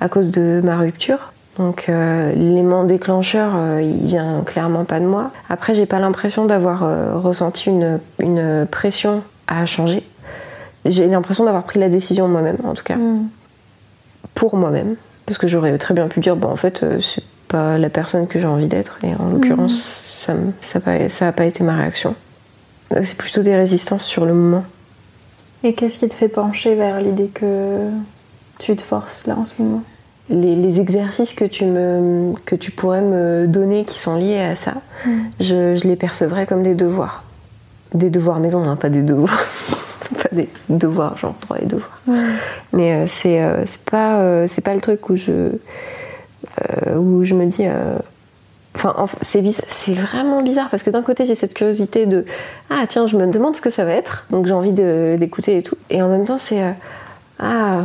à cause de ma rupture. Donc euh, l'élément déclencheur, il vient clairement pas de moi. Après, j'ai pas l'impression d'avoir ressenti une, pression à changer. J'ai l'impression d'avoir pris la décision moi-même, en tout cas, hmm. pour moi-même, parce que j'aurais très bien pu dire, bon, en fait, c'est pas la personne que j'ai envie d'être. Et en l'occurrence, mhm. ça n'a pas, été ma réaction. C'est plutôt des résistances sur le moment. Et qu'est-ce qui te fait pencher vers l'idée que tu te forces là en ce moment? Les, exercices que tu, me, que tu pourrais me donner qui sont liés à ça, mhm. je, les percevrais comme des devoirs. Des devoirs maison, hein, pas des devoirs. pas des devoirs, genre droit et devoirs. Mais euh, c'est euh, pas, euh, c'est pas le truc où je où je me dis. Euh, enfin, c'est c'est vraiment bizarre parce que d'un côté j'ai cette curiosité de ah tiens je me demande ce que ça va être. Donc j'ai envie d'écouter et tout. Et en même temps c'est euh, ah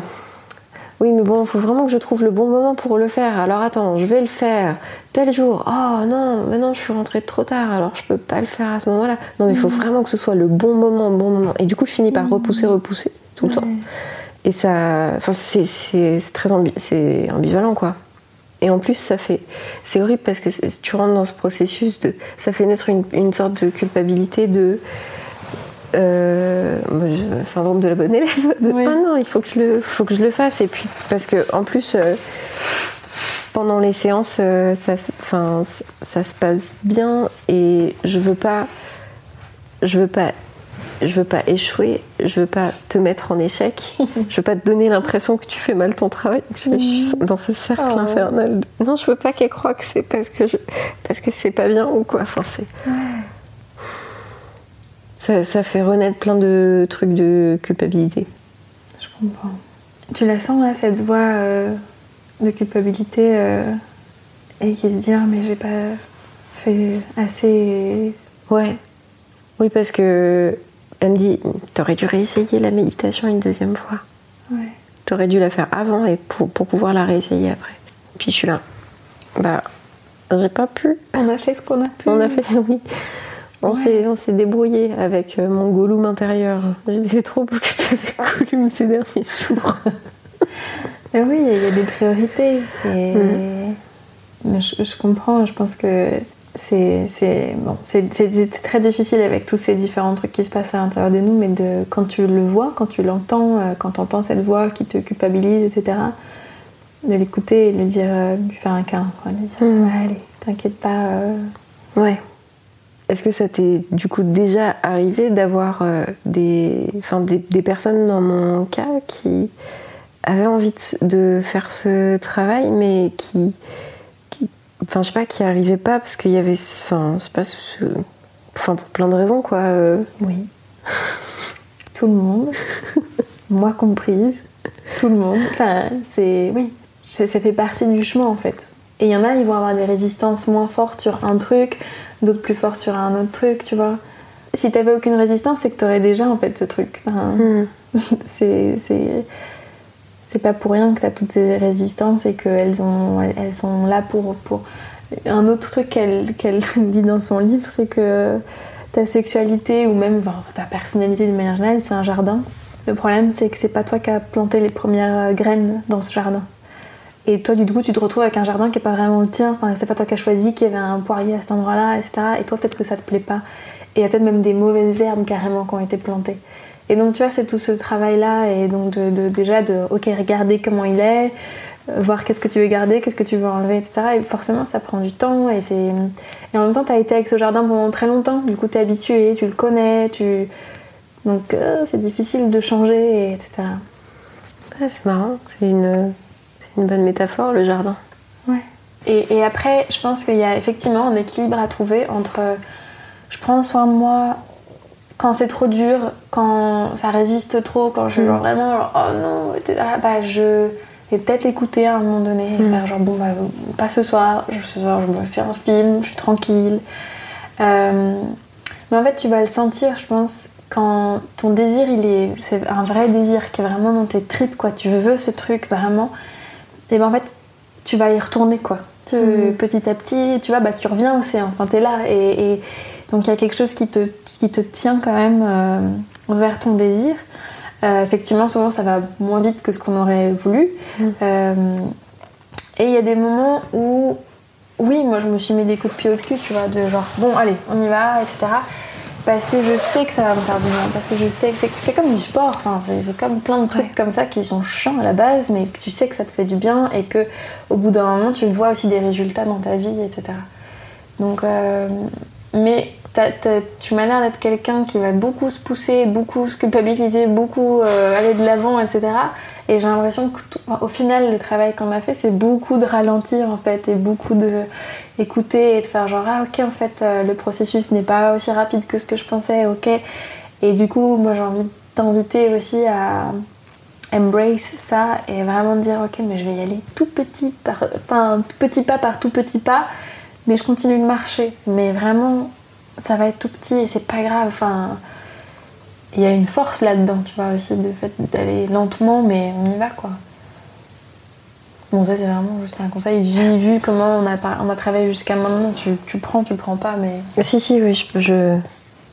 oui mais bon il faut vraiment que je trouve le bon moment pour le faire. Alors attends je vais le faire tel jour. Oh non maintenant je suis rentrée trop tard. Alors je peux pas le faire à ce moment là non mais il faut mmh. vraiment que ce soit le bon moment bon moment. Et du coup je finis par repousser mmh. repousser tout le temps. Et ça enfin c'est très ambivalent quoi et en plus, ça fait, c'est horrible parce que tu rentres dans ce processus de, ça fait naître une, sorte de culpabilité de euh, syndrome de la bonne élève. De, Ah non, il faut que je le, faut que je le fasse. Et puis parce que en plus, euh, pendant les séances, euh, ça, enfin, ça se passe bien et je veux pas, je veux pas je veux pas échouer, je veux pas te mettre en échec, je veux pas te donner l'impression que tu fais mal ton travail. Je suis dans ce cercle oh. infernal. Non, je veux pas qu'elle croie que c'est parce que je, parce que c'est pas bien ou quoi. Enfin, c'est. Ça, ça, fait renaître plein de trucs de culpabilité. Je comprends. Tu la sens là, cette voix euh, de culpabilité euh, et qui se dit ah, mais j'ai pas fait assez. Ouais. Oui, parce que elle me dit T'aurais dû réessayer la méditation une deuxième fois. Ouais. T'aurais dû la faire avant et pour, pouvoir la réessayer après. Puis je suis là Bah, j'ai pas pu. On a fait ce qu'on a pu. On a fait, oui. On s'est débrouillé avec euh, mon Gollum intérieur. J'étais trop occupée avec Gollum ces derniers jours. oui, il y a des priorités. Et... Mm. mais je, je comprends, je pense que c'est bon, très difficile avec tous ces différents trucs qui se passent à l'intérieur de nous, mais de, quand tu le vois, quand tu l'entends, euh, quand tu entends cette voix qui te culpabilise, etc., de l'écouter et de lui dire, euh, lui faire un câlin, quoi, de lui dire ça va aller, t'inquiète pas. euh. Ouais. Est-ce que ça t'est du coup déjà arrivé d'avoir des, des, des personnes dans mon cas qui avaient envie de, de faire ce travail, mais qui enfin, je sais pas, qui arrivaient pas parce qu'il y avait, enfin, c'est pas, ce- enfin, pour plein de raisons quoi. euh. Oui. tout le monde, moi comprise, tout le monde. Enfin, c'est. Oui, ça fait partie du chemin en fait. Et il y en a, ils vont avoir des résistances moins fortes sur un truc, d'autres plus fortes sur un autre truc, tu vois. Si t'avais aucune résistance, c'est que t'aurais déjà en fait ce truc. Enfin, Hmm. c'est. C'est- pas pour rien que t'as toutes ces résistances et qu'elles elles- sont là pour, pour... Un autre truc qu'elle qu'elle dit dans son livre, c'est que ta sexualité ou même enfin, ta personnalité de manière générale, c'est un jardin. Le problème, c'est que c'est pas toi qui as planté les premières graines dans ce jardin. Et toi, du coup, tu te retrouves avec un jardin qui est pas vraiment le tien. Enfin, c'est pas toi qui as choisi qu'il y avait un poirier à cet endroit-là, etc. Et toi, peut-être que ça te plaît pas. Et il y a peut-être même des mauvaises herbes carrément qui ont été plantées. Et donc, tu vois, c'est tout ce travail-là. Et donc, de, de- déjà, de, ok, regarder comment il est, euh, voir qu'est-ce que tu veux garder, qu'est-ce que tu veux enlever, etc. Et forcément, ça prend du temps. Et, c'est... et en même temps, tu as été avec ce jardin pendant très longtemps. Du coup, tu es habitué, tu le connais. Tu... Donc, euh, c'est difficile de changer, et etc. C'est marrant, c'est une, bonne métaphore le jardin. Ouais. Et, et après, je pense qu'il y a effectivement un équilibre à trouver entre je prends soin de moi quand c'est trop dur, quand ça résiste trop, quand je suis Mm. genre vraiment genre, oh non, etc. Bah, je vais peut-être écouter à un moment donné et Mm. faire genre bon, bah, pas ce soir, je, ce soir je me fais un film, je suis tranquille. Euh, mais en fait, tu vas le sentir, je pense, quand ton désir, il est, c'est un vrai désir qui est vraiment dans tes tripes, quoi. Tu veux ce truc vraiment. Et ben en fait, tu vas y retourner, quoi. Tu- Mhm. Petit à petit, tu vois, bah tu reviens au séance. Enfin, t'es là. Et, et donc il y a quelque chose qui te, qui te tient quand même euh, vers ton désir. Euh, effectivement, souvent ça va moins vite que ce qu'on aurait voulu. Mhm. Euh, et il y a des moments où, oui, moi je me suis mis des coups de pied au cul, tu vois, de genre, bon, allez, on y va, etc. Parce que je sais que ça va me faire du bien, parce que je sais que c'est, comme du sport, enfin, c'est, c'est comme plein de trucs Ouais. comme ça qui sont chiants à la base, mais que tu sais que ça te fait du bien et que au bout d'un moment tu vois aussi des résultats dans ta vie, etc. Donc, euh, mais tu m'as l'air d'être quelqu'un qui va beaucoup se pousser, beaucoup se culpabiliser, beaucoup euh, aller de l'avant, etc. Et j'ai l'impression que tout- au final, le travail qu'on a fait, c'est beaucoup de ralentir en fait et beaucoup de écouter et de faire genre ah ok en fait euh, le processus n'est pas aussi rapide que ce que je pensais, ok. Et du coup, moi j'ai envie de t'inviter aussi à embrace ça et vraiment dire ok mais je vais y aller tout petit par enfin petit pas par tout petit pas mais je continue de marcher mais vraiment ça va être tout petit et c'est pas grave enfin il y a une force là-dedans tu vois aussi de fait d'aller lentement mais on y va quoi bon ça c'est vraiment juste un conseil vu, vu comment on a, par- on a travaillé jusqu'à maintenant tu, tu prends tu prends pas mais Si, si, oui, je-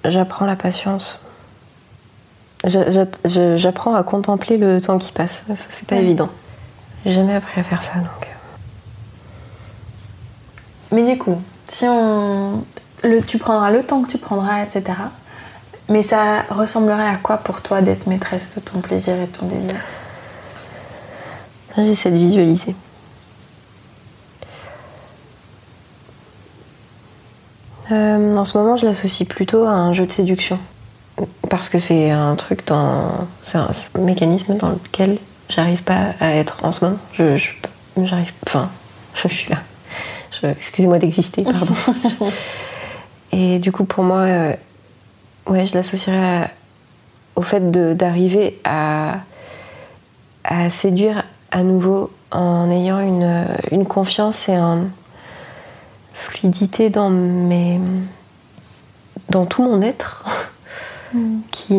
j'apprends la patience. J'apprends à contempler le temps qui passe. Ça, c'est pas Ouais. évident. J'ai jamais appris à faire ça, donc. Mais du coup, si on. Le, tu prendras le temps que tu prendras, etc. Mais ça ressemblerait à quoi pour toi d'être maîtresse de ton plaisir et de ton désir? J'essaie de visualiser. Euh, en ce moment, je l'associe plutôt à un jeu de séduction. Parce que c'est un truc dans. C'est un, mécanisme dans lequel j'arrive pas à être en ce moment. Je. J'arrive. Enfin, je suis là. Excusez-moi d'exister, pardon. Et du coup, pour moi, euh, ouais, je l'associerais au fait d'arriver à, à séduire à nouveau en ayant une, une confiance et une fluidité dans mes dans tout mon être qui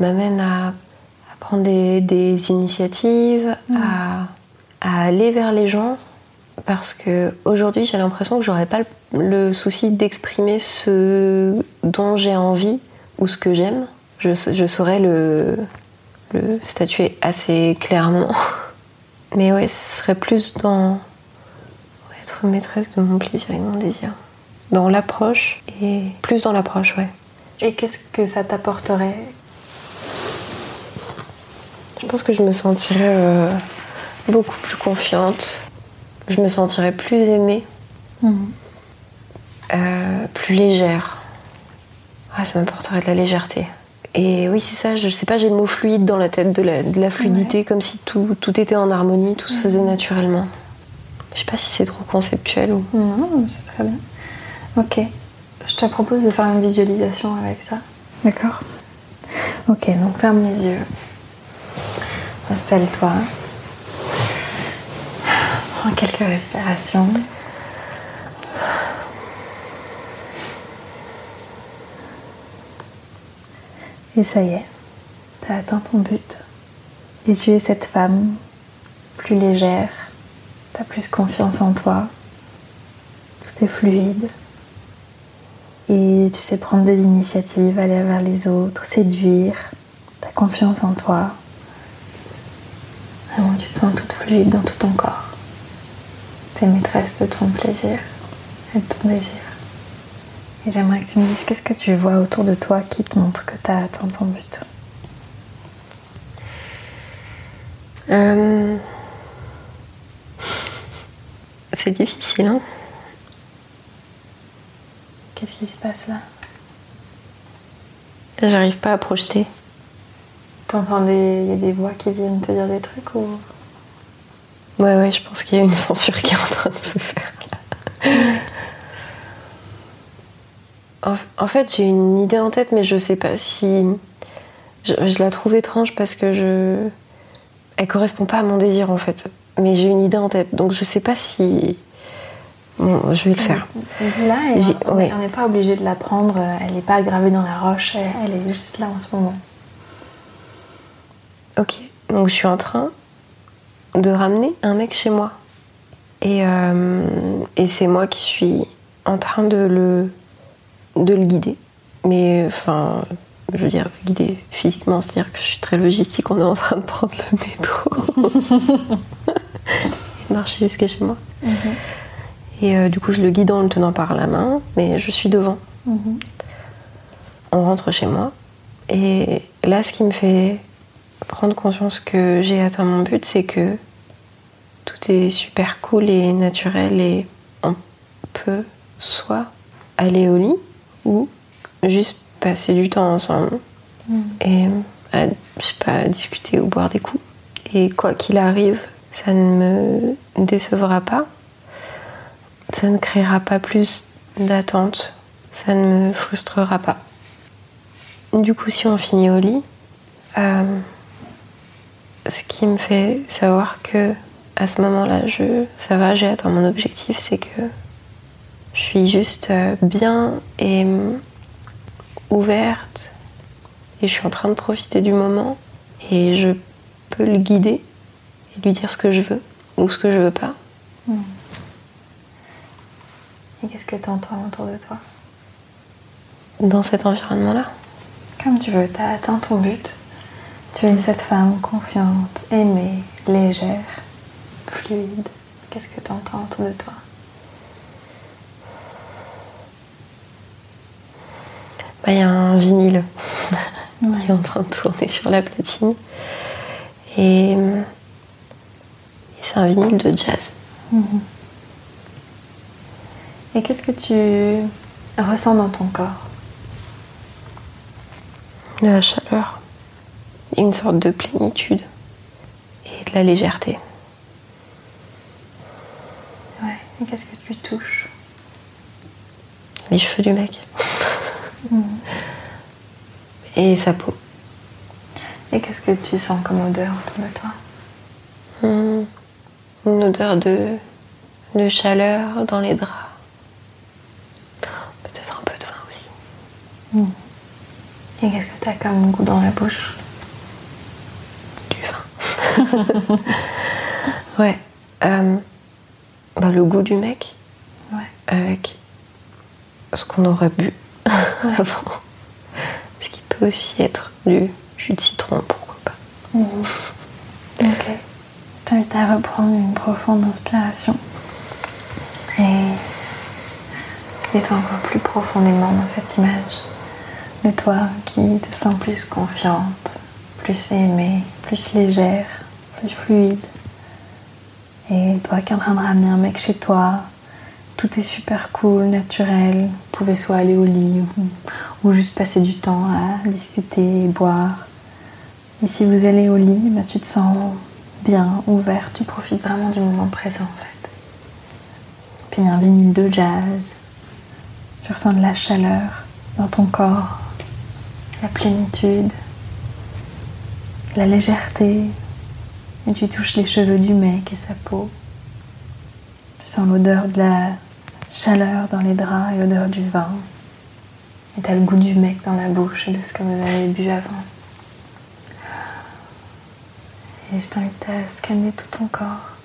m'amène à, à prendre des, des initiatives, à, à aller vers les gens parce que aujourd'hui j'ai l'impression que j'aurais pas le, souci d'exprimer ce dont j'ai envie ou ce que j'aime. Je, je saurais le, le statuer assez clairement. Mais ouais, ce serait plus dans être maîtresse de mon plaisir et de mon désir. Dans l'approche et plus dans l'approche, ouais. Et qu'est-ce que ça t'apporterait? Je pense que je me sentirais euh, beaucoup plus confiante. Je me sentirais plus aimée, Mhm. euh, plus légère. Ah, ça m'apporterait de la légèreté. Et oui, c'est ça, je sais pas, j'ai le mot fluide dans la tête, de la, de la fluidité, comme si tout, tout était en harmonie, tout se faisait naturellement. Je sais pas si c'est trop conceptuel ou. Non, c'est très bien. Ok. Je te propose de faire une visualisation avec ça. D'accord Ok, donc ferme les yeux. Installe-toi. Quelques respirations. Et ça y est, tu as atteint ton but. Et tu es cette femme plus légère, tu as plus confiance en toi, tout est fluide. Et tu sais prendre des initiatives, aller vers les autres, séduire, tu as confiance en toi. Tu te sens toute fluide dans tout ton corps. Tu es maîtresse de ton plaisir et de ton désir. Et j'aimerais que tu me dises qu'est-ce que tu vois autour de toi qui te montre que tu as atteint ton but? Euh, C'est difficile, hein Qu'est-ce qui se passe là? J'arrive pas à projeter. T'entends des... Il y a des voix qui viennent te dire des trucs ou... Ouais, ouais, je pense qu'il y a une censure qui est en train de se faire. là. En, fait, j'ai une idée en tête, mais je sais pas si. Je, je la trouve étrange parce que je. Elle correspond pas à mon désir en fait. Mais j'ai une idée en tête, donc je sais pas si. Bon, je vais le faire. Dis-la on ouais. n'est pas obligé de la prendre, elle n'est pas gravée dans la roche, elle, elle est juste là en ce moment. Ok, donc je suis en train de ramener un mec chez moi. Et, euh, et c'est moi qui suis en train de le, de le guider. Mais enfin, je veux dire, guider physiquement, c'est-à-dire que je suis très logistique, on est en train de prendre le métro. marcher jusqu'à chez moi. Et euh, du coup, je le guide en le tenant par la main, mais je suis devant. On rentre chez moi. Et là, ce qui me fait prendre conscience que j'ai atteint mon but, c'est que tout est super cool et naturel et on peut soit aller au lit ou juste passer du temps ensemble et à, je sais pas, discuter ou boire des coups. Et quoi qu'il arrive, ça ne me décevra pas, ça ne créera pas plus d'attente, ça ne me frustrera pas. Du coup, si on finit au lit, euh, ce qui me fait savoir que à ce moment-là, je, ça va, j'ai atteint mon objectif, c'est que je suis juste euh, bien et ouverte. Et je suis en train de profiter du moment et je peux le guider et lui dire ce que je veux ou ce que je veux pas. Et qu'est-ce que tu entends autour de toi? Dans cet environnement-là, Comme tu veux, tu as atteint ton but. Tu es cette femme confiante, aimée, légère, fluide. Qu'est-ce que tu entends autour de toi? Bah, il y a un vinyle qui est en train de tourner sur la platine et, et c'est un vinyle de jazz. Et qu'est-ce que tu ressens dans ton corps? De la chaleur, une sorte de plénitude et de la légèreté. Ouais. Et qu'est-ce que tu touches Les cheveux du mec. Et sa peau. Et qu'est-ce que tu sens comme odeur autour de toi? Hmm. Une odeur de, de chaleur dans les draps. Peut-être un peu de vin aussi. Et qu'est-ce que tu as comme goût dans la bouche? Du vin. ouais. Euh, bah, le goût du mec Ouais. avec ce qu'on aurait bu avant. Ce qui peut aussi être du jus de citron, pourquoi pas. Ok. Je t'invite à reprendre une profonde inspiration. Mets-toi encore plus profondément dans cette image de toi qui te sens plus confiante, plus aimée, plus légère, plus fluide. Et toi qui es en train de ramener un mec chez toi, tout est super cool, naturel. Vous pouvez soit aller au lit ou, juste passer du temps à discuter et boire. Et si vous allez au lit, bah, tu te sens bien, ouvert, tu profites vraiment du moment présent en fait. Puis un vinyle de jazz, tu ressens de la chaleur dans ton corps, la plénitude, la légèreté, et tu touches les cheveux du mec et sa peau. Tu sens l'odeur de la chaleur dans les draps et l'odeur du vin. Et t'as le goût du mec dans la bouche et de ce que vous avez bu avant. Et je t'invite à scanner tout ton corps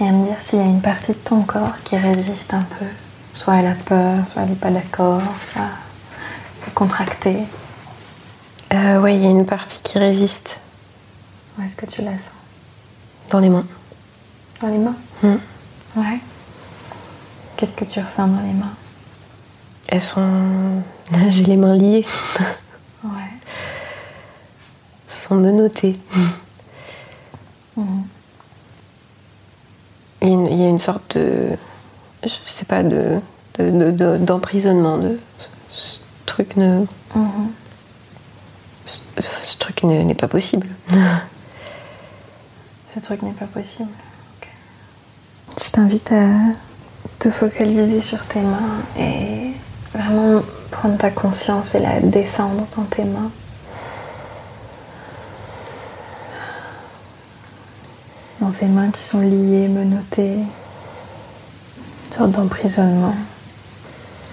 et à me dire s'il y a une partie de ton corps qui résiste un peu. Soit elle a peur, soit elle n'est pas d'accord, soit elle est contractée. Euh, ouais, il y a une partie qui résiste Où est-ce que tu la sens? Dans les mains. Dans les mains Hmm. Ouais. Qu'est-ce que tu ressens dans les mains? Elles sont. J'ai les mains liées. Ouais. Elles sont menottées. Mhm. Il y a une, il y a une sorte de. Je sais pas, de. de- de- de- d'emprisonnement. De, ce, truc ne. Mhm. Ce, truc ne- n'est pas possible. Ce truc n'est pas possible. Je t'invite à te focaliser sur tes mains et vraiment prendre ta conscience et la descendre dans tes mains. Dans ces mains qui sont liées, menottées, une sorte d'emprisonnement.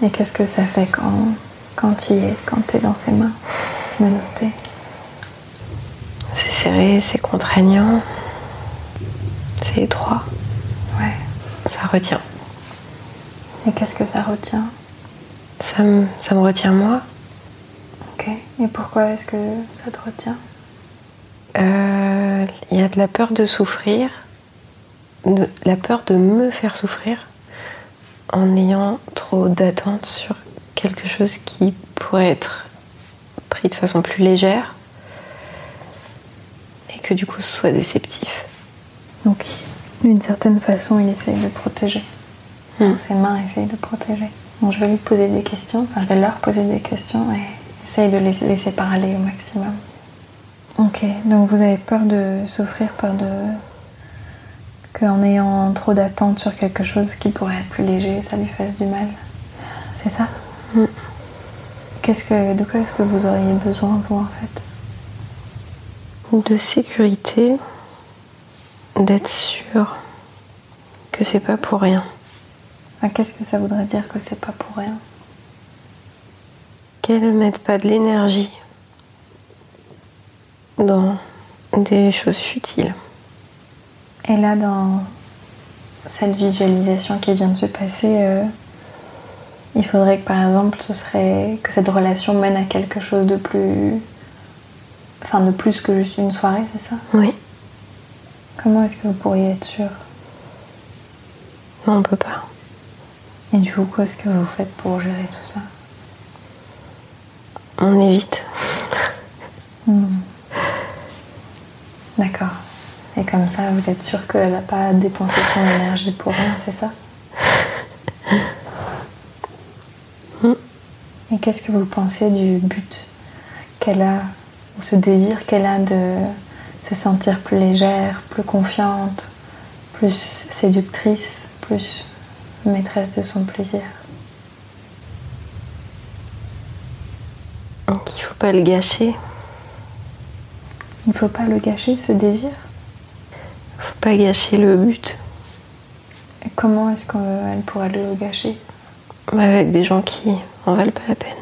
Et qu'est-ce que ça fait quand, quand tu y es, quand tu es dans ces mains menottées? C'est serré, c'est contraignant. C'est étroit. Ouais. Ça retient. Et qu'est-ce que ça retient? Ça me, ça me retient moi. Ok. Et pourquoi est-ce que ça te retient? Euh, Il y a de la peur de souffrir, de, la peur de me faire souffrir en ayant trop d'attentes sur quelque chose qui pourrait être pris de façon plus légère et que du coup ce soit déceptif. Donc, d'une certaine façon, il essaye de protéger. Hmm. Ses mains essayent de protéger. Donc, je vais lui poser des questions, enfin, je vais leur poser des questions et essaye de les laisser parler au maximum. Ok, donc vous avez peur de souffrir, peur de. qu'en ayant trop d'attentes sur quelque chose qui pourrait être plus léger, ça lui fasse du mal. C'est ça? Hmm. Qu'est-ce que, De quoi est-ce que vous auriez besoin, vous, en fait? De sécurité, d'être sûr que c'est pas pour rien. Enfin, Qu'est-ce que ça voudrait dire que c'est pas pour rien? Qu'elle ne mette pas de l'énergie dans des choses futiles. Et là, dans cette visualisation qui vient de se passer, euh, il faudrait que par exemple, ce serait que cette relation mène à quelque chose de plus, enfin de plus que juste une soirée, c'est ça? Oui, Comment est-ce que vous pourriez être sûr? Non, on peut pas. Et du coup, qu'est-ce que vous faites pour gérer tout ça? On évite. D'accord. Et comme ça, vous êtes sûr qu'elle n'a pas dépensé son énergie pour rien, c'est ça? Et qu'est-ce que vous pensez du but qu'elle a, ou ce désir qu'elle a de se sentir plus légère, plus confiante, plus séductrice, plus maîtresse de son plaisir Donc il faut pas le gâcher. Il ne faut pas le gâcher, ce désir? Il faut pas gâcher le but. Et comment est-ce qu'elle pourrait le gâcher? Mais avec des gens qui en valent pas la peine.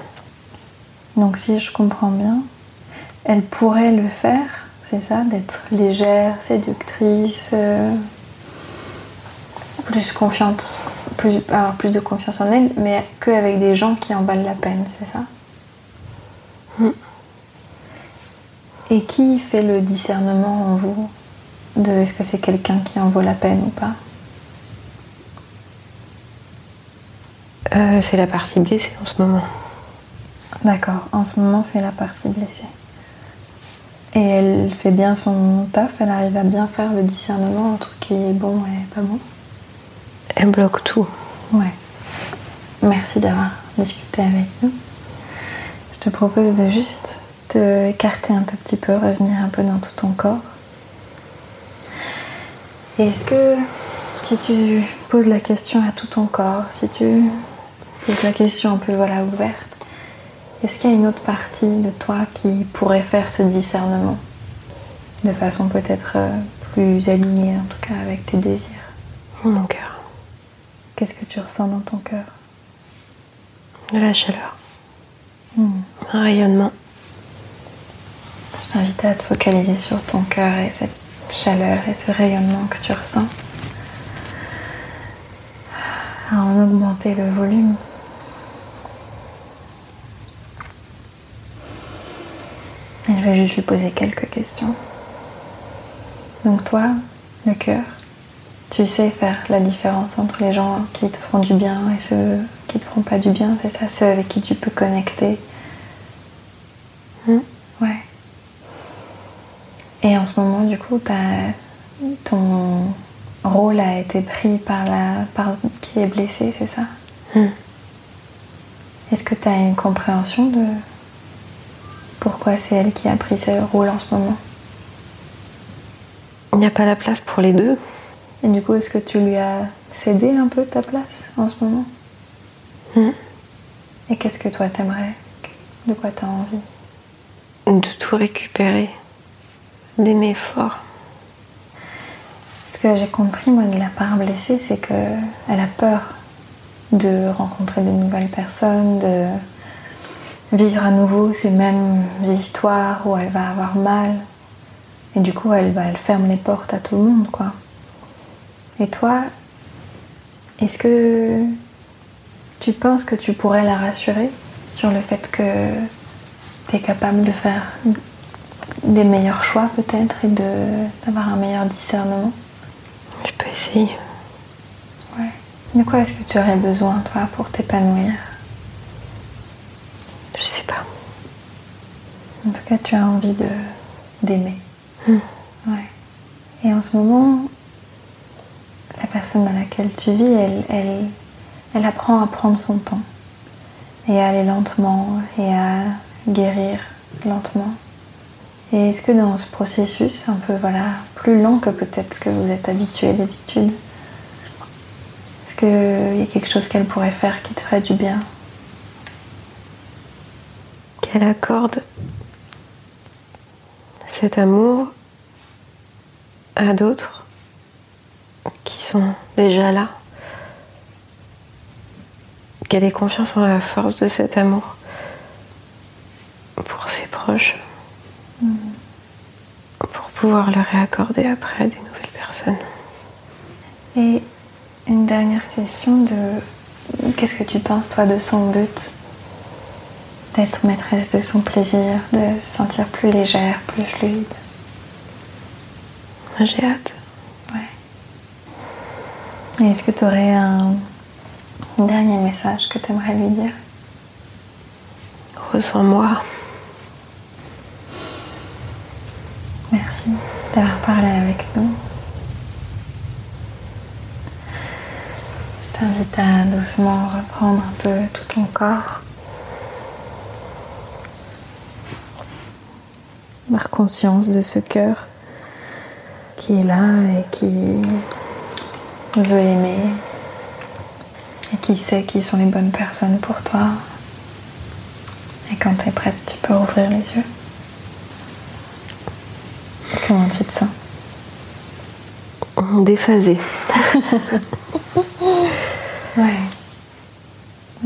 Donc si je comprends bien, elle pourrait le faire, c'est ça, d'être légère, séductrice, euh, plus confiante, plus, avoir plus de confiance en elle, mais qu'avec des gens qui en valent la peine, c'est ça Mm. Et qui fait le discernement en vous de est-ce que c'est quelqu'un qui en vaut la peine ou pas Euh, c'est la partie blessée en ce moment. D'accord, en ce moment c'est la partie blessée. Et elle fait bien son taf, elle arrive à bien faire le discernement entre qui est bon et pas bon. Elle bloque tout. Ouais. Merci d'avoir discuté avec nous. Je te propose de juste te écarter un tout petit peu, revenir un peu dans tout ton corps. Et Est-ce que si tu poses la question à tout ton corps, si tu poses la question un peu voilà, ouverte, est-ce qu'il y a une autre partie de toi qui pourrait faire ce discernement de façon peut-être euh, plus alignée, en tout cas avec tes désirs? Mon cœur. Qu'est-ce que tu ressens dans ton cœur? De la chaleur. Un rayonnement. Je t'invite à te focaliser sur ton cœur et cette chaleur et ce rayonnement que tu ressens. À en augmenter le volume. Je vais juste lui poser quelques questions. Donc toi, le cœur, tu sais faire la différence entre les gens qui te font du bien et ceux qui te font pas du bien, c'est ça, ceux avec qui tu peux connecter? Hmm. Ouais. Et en ce moment, du coup, t'as- ton rôle a été pris par la par qui est blessée, c'est ça? Hmm. Est-ce que tu as une compréhension de pourquoi c'est elle qui a pris ce rôle en ce moment Il n'y a pas la place pour les deux. Et du coup, est-ce que tu lui as cédé un peu ta place en ce moment? Hmm. Et qu'est-ce que toi t'aimerais? De quoi t'as envie? De tout récupérer. D'aimer fort. Ce que j'ai compris, moi, de la part blessée, c'est que elle a peur de rencontrer de nouvelles personnes, de vivre à nouveau ces mêmes histoires où elle va avoir mal. Et du coup, elle, bah, elle ferme les portes à tout le monde, quoi. Et toi, est-ce que tu penses que tu pourrais la rassurer sur le fait que tu es capable de faire des meilleurs choix peut-être et d'avoir un meilleur discernement? Je peux essayer. Ouais. De quoi est-ce que tu aurais besoin, toi, pour t'épanouir? Je sais pas. En tout cas, tu as envie de d'aimer. Hmm. Ouais. Et en ce moment, la personne dans laquelle tu vis, elle, elle, elle apprend à prendre son temps et à aller lentement et à guérir lentement. Et est-ce que dans ce processus, un peu voilà, plus long que peut-être ce que vous êtes habitué d'habitude, est-ce qu'il y a quelque chose qu'elle pourrait faire qui te ferait du bien? Qu'elle accorde cet amour à d'autres qui sont déjà là. Qu'elle ait confiance en la force de cet amour pour ses proches. Pour pouvoir le réaccorder après à des nouvelles personnes. Et une dernière question de qu'est-ce que tu penses toi de son but? D'être maîtresse de son plaisir, de se sentir plus légère, plus fluide. Moi, J'ai hâte. Et est-ce que tu aurais un dernier message que tu aimerais lui dire? Ressens-moi. Merci d'avoir parlé avec nous. Je t'invite à doucement reprendre un peu tout ton corps. Avoir conscience de ce cœur qui est là et qui veut aimer et qui sait qui sont les bonnes personnes pour toi. Et quand tu es prête, tu peux ouvrir les yeux. Comment tu te sens? Déphasé. Ouais.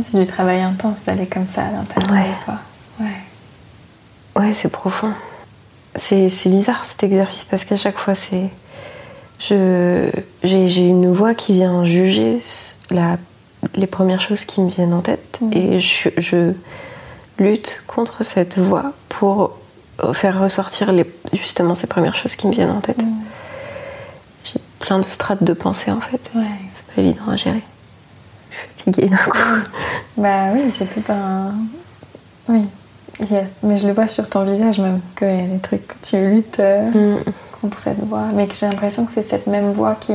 C'est du travail intense d'aller comme ça à l'intérieur Ouais. de toi. Ouais. Ouais, c'est profond. C'est bizarre cet exercice parce qu'à chaque fois, c'est. je- J'ai une voix qui vient juger la, les premières choses qui me viennent en tête Mhm. et je, je lutte contre cette voix pour faire ressortir les, justement ces premières choses qui me viennent en tête. J'ai plein de strates de pensée en fait. Ouais. C'est pas évident à gérer. fatiguée d'un coup. Bah oui, c'est tout un. Oui. Mais je le vois sur ton visage même, qu'il y a des trucs que tu luttes euh, Mm. contre cette voix. Mais que j'ai l'impression que c'est cette même voix qui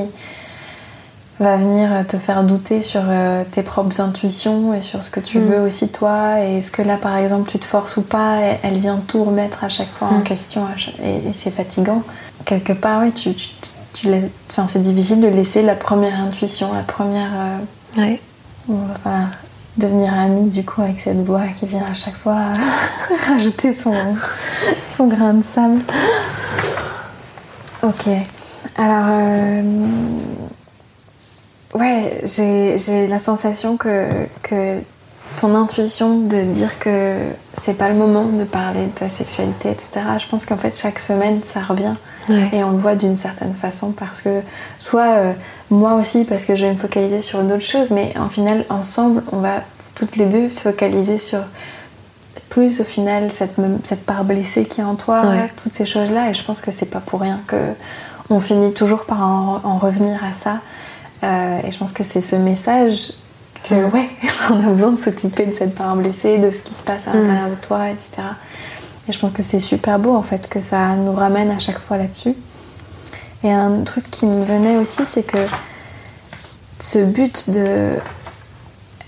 va venir te faire douter sur euh, tes propres intuitions et sur ce que tu Mm. veux aussi toi. Et est-ce que là, par exemple, tu te forces ou pas? Et Elle vient tout remettre à chaque fois en Mm. question chaque- et, et c'est fatigant. Quelque part, oui, tu, tu, tu laiss- enfin, c'est difficile de laisser la première intuition, la première. euh, Ouais. falloir devenir ami du coup avec cette voix qui vient à chaque fois rajouter son, son grain de sable. Ok. Alors, euh, ouais, j'ai j'ai la sensation que, que ton intuition de dire que c'est pas le moment de parler de ta sexualité, etc. Je pense qu'en fait, chaque semaine, ça revient. Ouais. Et on le voit d'une certaine façon parce que, soit euh, moi aussi, parce que je vais me focaliser sur d'autres choses, mais en final, ensemble, on va toutes les deux se focaliser sur plus au final cette, part blessée qui est en toi, Ouais. toutes ces choses-là. Et je pense que c'est pas pour rien que on finit toujours par en, en revenir à ça. Euh, et je pense que c'est ce message que, ouais, on a besoin de s'occuper de cette part blessée, de ce qui se passe à Mm. l'intérieur de toi, etc. Et je pense que c'est super beau en fait que ça nous ramène à chaque fois là-dessus. Et un truc qui me venait aussi, c'est que ce but de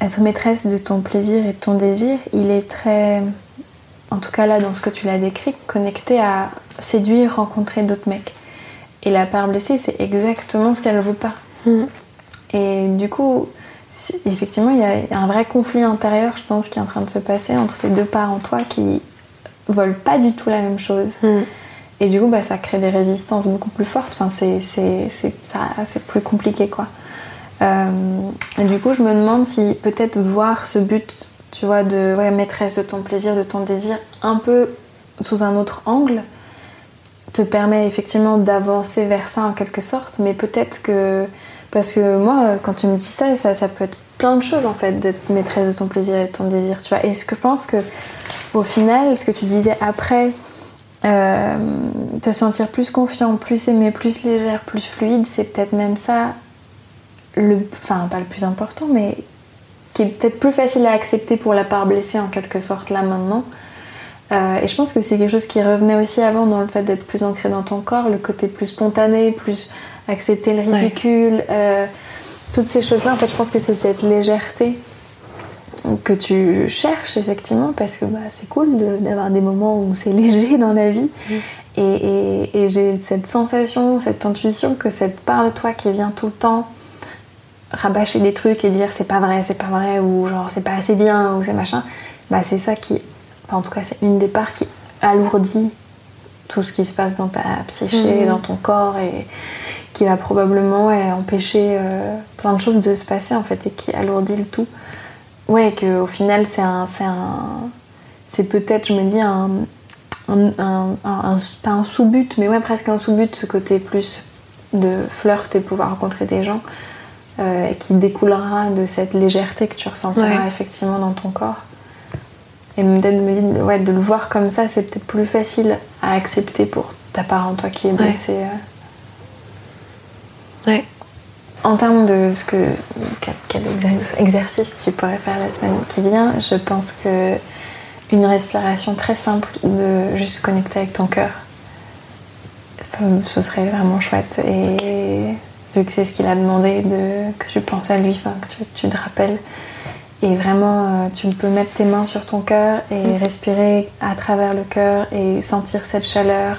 être maîtresse de ton plaisir et de ton désir, il est très, en tout cas là dans ce que tu l'as décrit, connecté à séduire, rencontrer d'autres mecs. Et la part blessée, c'est exactement ce qu'elle ne veut pas. Mm. Et du coup, effectivement, il y a un vrai conflit intérieur, je pense, qui est en train de se passer entre ces deux parts en toi qui veulent pas du tout la même chose. Mm. Et du coup, bah, ça crée des résistances beaucoup plus fortes. Enfin, c'est, c'est, c'est, ça- c'est plus compliqué, quoi. Euh, et du coup, je me demande si peut-être voir ce but, tu vois, de ouais, maîtresse de ton plaisir, de ton désir, un peu sous un autre angle, te permet effectivement d'avancer vers ça en quelque sorte. Mais peut-être que. Parce que moi, quand tu me dis ça, ça, ça peut être plein de choses en fait, d'être maîtresse de ton plaisir et de ton désir, tu vois. Et ce que je pense que, au final, ce que tu disais après, euh, te sentir plus confiant, plus aimé, plus légère, plus fluide, c'est peut-être même ça, le, enfin pas le plus important, mais qui est peut-être plus facile à accepter pour la part blessée en quelque sorte là maintenant. Euh, et je pense que c'est quelque chose qui revenait aussi avant dans le fait d'être plus ancré dans ton corps, le côté plus spontané, plus accepter le Ouais. ridicule, euh, toutes ces choses-là. En fait, je pense que c'est cette légèreté que tu cherches effectivement parce que bah, c'est cool de- d'avoir des moments où c'est léger dans la vie. Et, et- et j'ai cette sensation, cette intuition que cette part de toi qui vient tout le temps rabâcher des trucs et dire c'est pas vrai, c'est pas vrai, ou genre c'est pas assez bien, ou c'est machin, bah c'est ça qui, enfin en tout cas c'est une des parts qui alourdit tout ce qui se passe dans ta psyché, Mhm. dans ton corps et qui va probablement ouais, empêcher euh, plein de choses de se passer en fait et qui alourdit le tout. Ouais, que au final c'est un, c'est un, c'est peut-être, je me dis un, un, un- un- un- pas un sous-but, mais ouais presque un sous-but, ce côté plus de flirt et pouvoir rencontrer des gens euh, et qui découlera de cette légèreté que tu ressentiras Ouais. effectivement dans ton corps. Et peut-être me dire, ouais, de le voir comme ça, c'est peut-être plus facile à accepter pour ta part en toi qui est blessée. euh. Ouais. En termes de ce que quel, quel exer- exercice tu pourrais faire la semaine qui vient, je pense que une respiration très simple de juste connecter avec ton cœur, ce serait vraiment chouette. Et vu que c'est ce qu'il a demandé, de, que tu penses à lui, que tu, tu te rappelles. Et vraiment, euh, tu peux mettre tes mains sur ton cœur et respirer à travers le cœur et sentir cette chaleur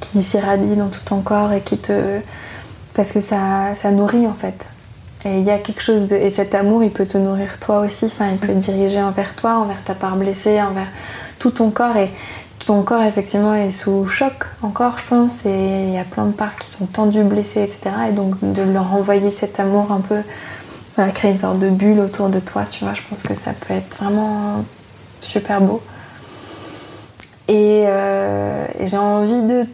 qui s'irradie dans tout ton corps et qui te. Parce que ça, ça nourrit en fait. Et il y a quelque chose de. Et cet amour, il peut te nourrir toi aussi. Enfin, il peut te diriger envers toi, envers ta part blessée, envers tout ton corps. Et ton corps, effectivement, est sous choc encore, je pense. Et il y a plein de parts qui sont tendues, blessées, etc. Et donc, de leur envoyer cet amour un peu. Créer une sorte de bulle autour de toi, tu vois. Je pense que ça peut être vraiment super beau. Et, euh, et j'ai envie de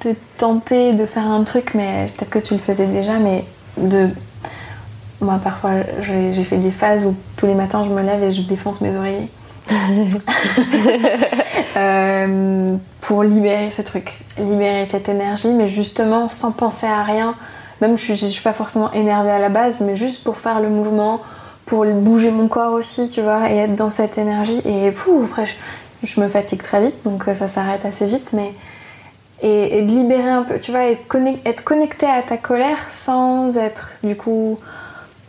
te tenter de faire un truc, mais peut-être que tu le faisais déjà, mais de. Moi, parfois, j'ai fait des phases où tous les matins, je me lève et je défonce mes oreillers. Euh, pour libérer ce truc, libérer cette énergie, mais justement sans penser à rien. Même je suis, je suis pas forcément énervée à la base, mais juste pour faire le mouvement, pour bouger mon corps aussi, tu vois, et être dans cette énergie. Et pouf, après, je, me fatigue très vite, donc ça s'arrête assez vite, mais. Et, de libérer un peu, tu vois, être, être connecté à ta colère sans être du coup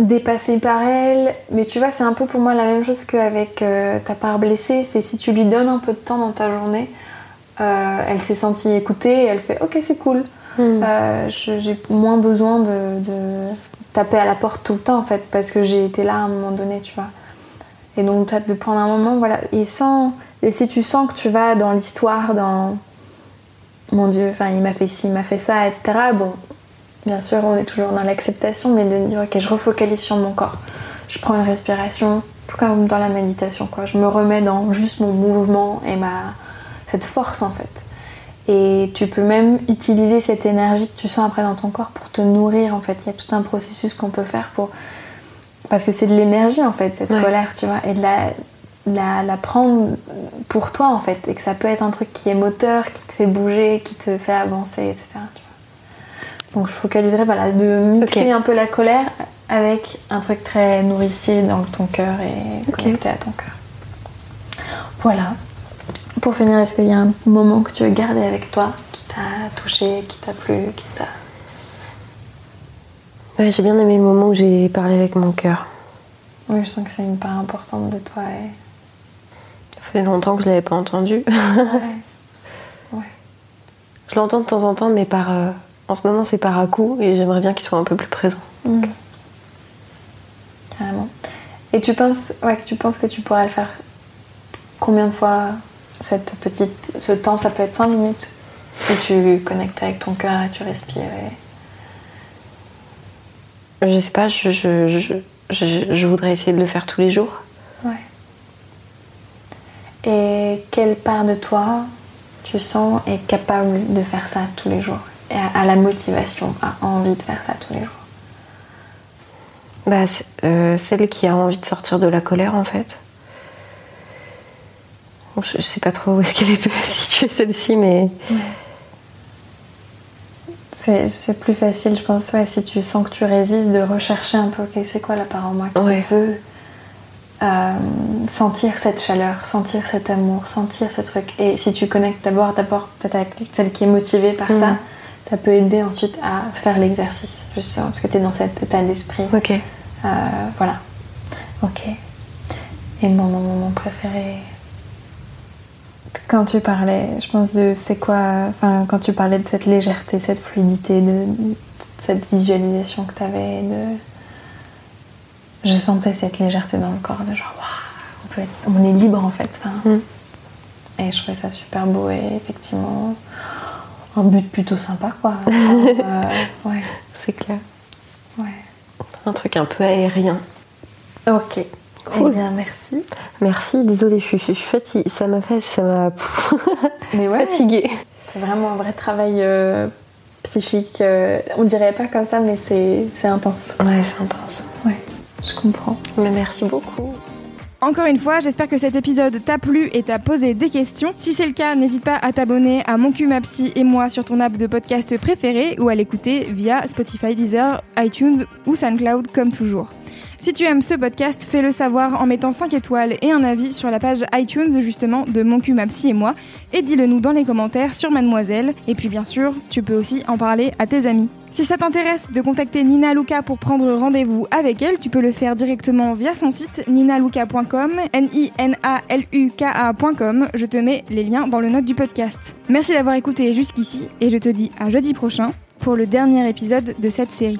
dépassé par elle. Mais tu vois, c'est un peu pour moi la même chose qu'avec euh, ta part blessée. C'est si tu lui donnes un peu de temps dans ta journée, euh, elle s'est sentie écoutée et elle fait Ok, c'est cool. Hmm. Euh, j'ai moins besoin de, taper à la porte tout le temps en fait, parce que j'ai été là à un moment donné, tu vois. Et donc, de prendre un moment, voilà. Et, sans, et si tu sens que tu vas dans l'histoire, dans mon Dieu, enfin, il m'a fait ci, il m'a fait ça, etc. Bon, bien sûr, on est toujours dans l'acceptation, mais de dire, ok, je refocalise sur mon corps. Je prends une respiration, comme dans la méditation, quoi. Je me remets dans juste mon mouvement et ma, cette force, en fait. Et tu peux même utiliser cette énergie que tu sens après dans ton corps pour te nourrir, en fait. Il y a tout un processus qu'on peut faire pour... Parce que c'est de l'énergie, en fait, cette colère, tu vois. Et de la, la, la, prendre pour toi, en fait. Et que ça peut être un truc qui est moteur, qui te fait bouger, qui te fait avancer, etc. Donc je focaliserai voilà, de mixer un peu la colère avec un truc très nourricier dans ton cœur et connecté à ton cœur. Voilà. Pour finir, est-ce qu'il y a un moment que tu veux garder avec toi qui t'a touché, qui t'a plu, qui t'a. Ouais, j'ai bien aimé le moment où j'ai parlé avec mon cœur. Oui, je sens que c'est une part importante de toi. Et... Fait longtemps que je l'avais pas entendu. ouais. Je l'entends de temps en temps, mais par. Euh, en ce moment, c'est par à coup et j'aimerais bien qu'il soit un peu plus présent. Mm. Carrément. Et tu penses, ouais, tu penses que tu pourrais le faire combien de fois cette petite, ce temps? Ça peut être 5 minutes et tu connectes avec ton cœur et tu respires. Je sais pas, je, je, je, je, voudrais essayer de le faire tous les jours. Ouais. Et quelle part de toi tu sens est capable de faire ça tous les jours à, la motivation, à envie de faire ça tous les jours? Bah, euh, Celle qui a envie de sortir de la colère en fait. Je, sais pas trop où est-ce qu'elle est située celle-ci, mais. C'est plus facile, je pense, ouais, si tu sens que tu résistes, de rechercher un peu, ok, c'est quoi la part en moi qui veut euh, sentir cette chaleur, sentir cet amour, sentir ce truc. Et si tu connectes d'abord, d'abord peut-être avec celle qui est motivée par ça, mm ça peut aider ensuite à faire l'exercice, justement, parce que tu es dans cet état d'esprit. Ok. Euh, voilà. Ok. Et mon moment préféré Quand tu parlais, je pense de c'est quoi. Enfin, quand tu parlais de cette légèreté, cette fluidité, de, cette visualisation que tu avais, de. Je sentais cette légèreté dans le corps, de genre, waouh, on, être, on est libre en fait. Mm. Et je trouvais ça super beau et effectivement un but plutôt sympa, quoi. Euh, ouais. C'est clair. Ouais. Un truc un peu aérien. Ok. Cool. Eh bien, merci. Merci. Désolée, je suis, fatiguée. Ça m'a fait, ça m'a Mais ouais, fatiguée. C'est vraiment un vrai travail euh, psychique. Euh, on dirait pas comme ça, mais c'est intense. Ouais, c'est intense. Ouais, je comprends. Mais merci beaucoup. Encore une fois, j'espère que cet épisode t'a plu et t'a posé des questions. Si c'est le cas, n'hésite pas à t'abonner à Mon cul, et moi sur ton app de podcast préféré ou à l'écouter via Spotify, Deezer, iTunes ou SoundCloud comme toujours. Si tu aimes ce podcast, fais-le savoir en mettant 5 étoiles et un avis sur la page iTunes justement de Mon cul, et moi et dis-le nous dans les commentaires sur Mademoiselle. Et puis bien sûr, tu peux aussi en parler à tes amis. Si ça t'intéresse de contacter Nina Luca pour prendre rendez-vous avec elle, tu peux le faire directement via son site ninaluka.com, N-I-N-A-L-U-K-A.com. Je te mets les liens dans le note du podcast. Merci d'avoir écouté jusqu'ici et je te dis à jeudi prochain pour le dernier épisode de cette série.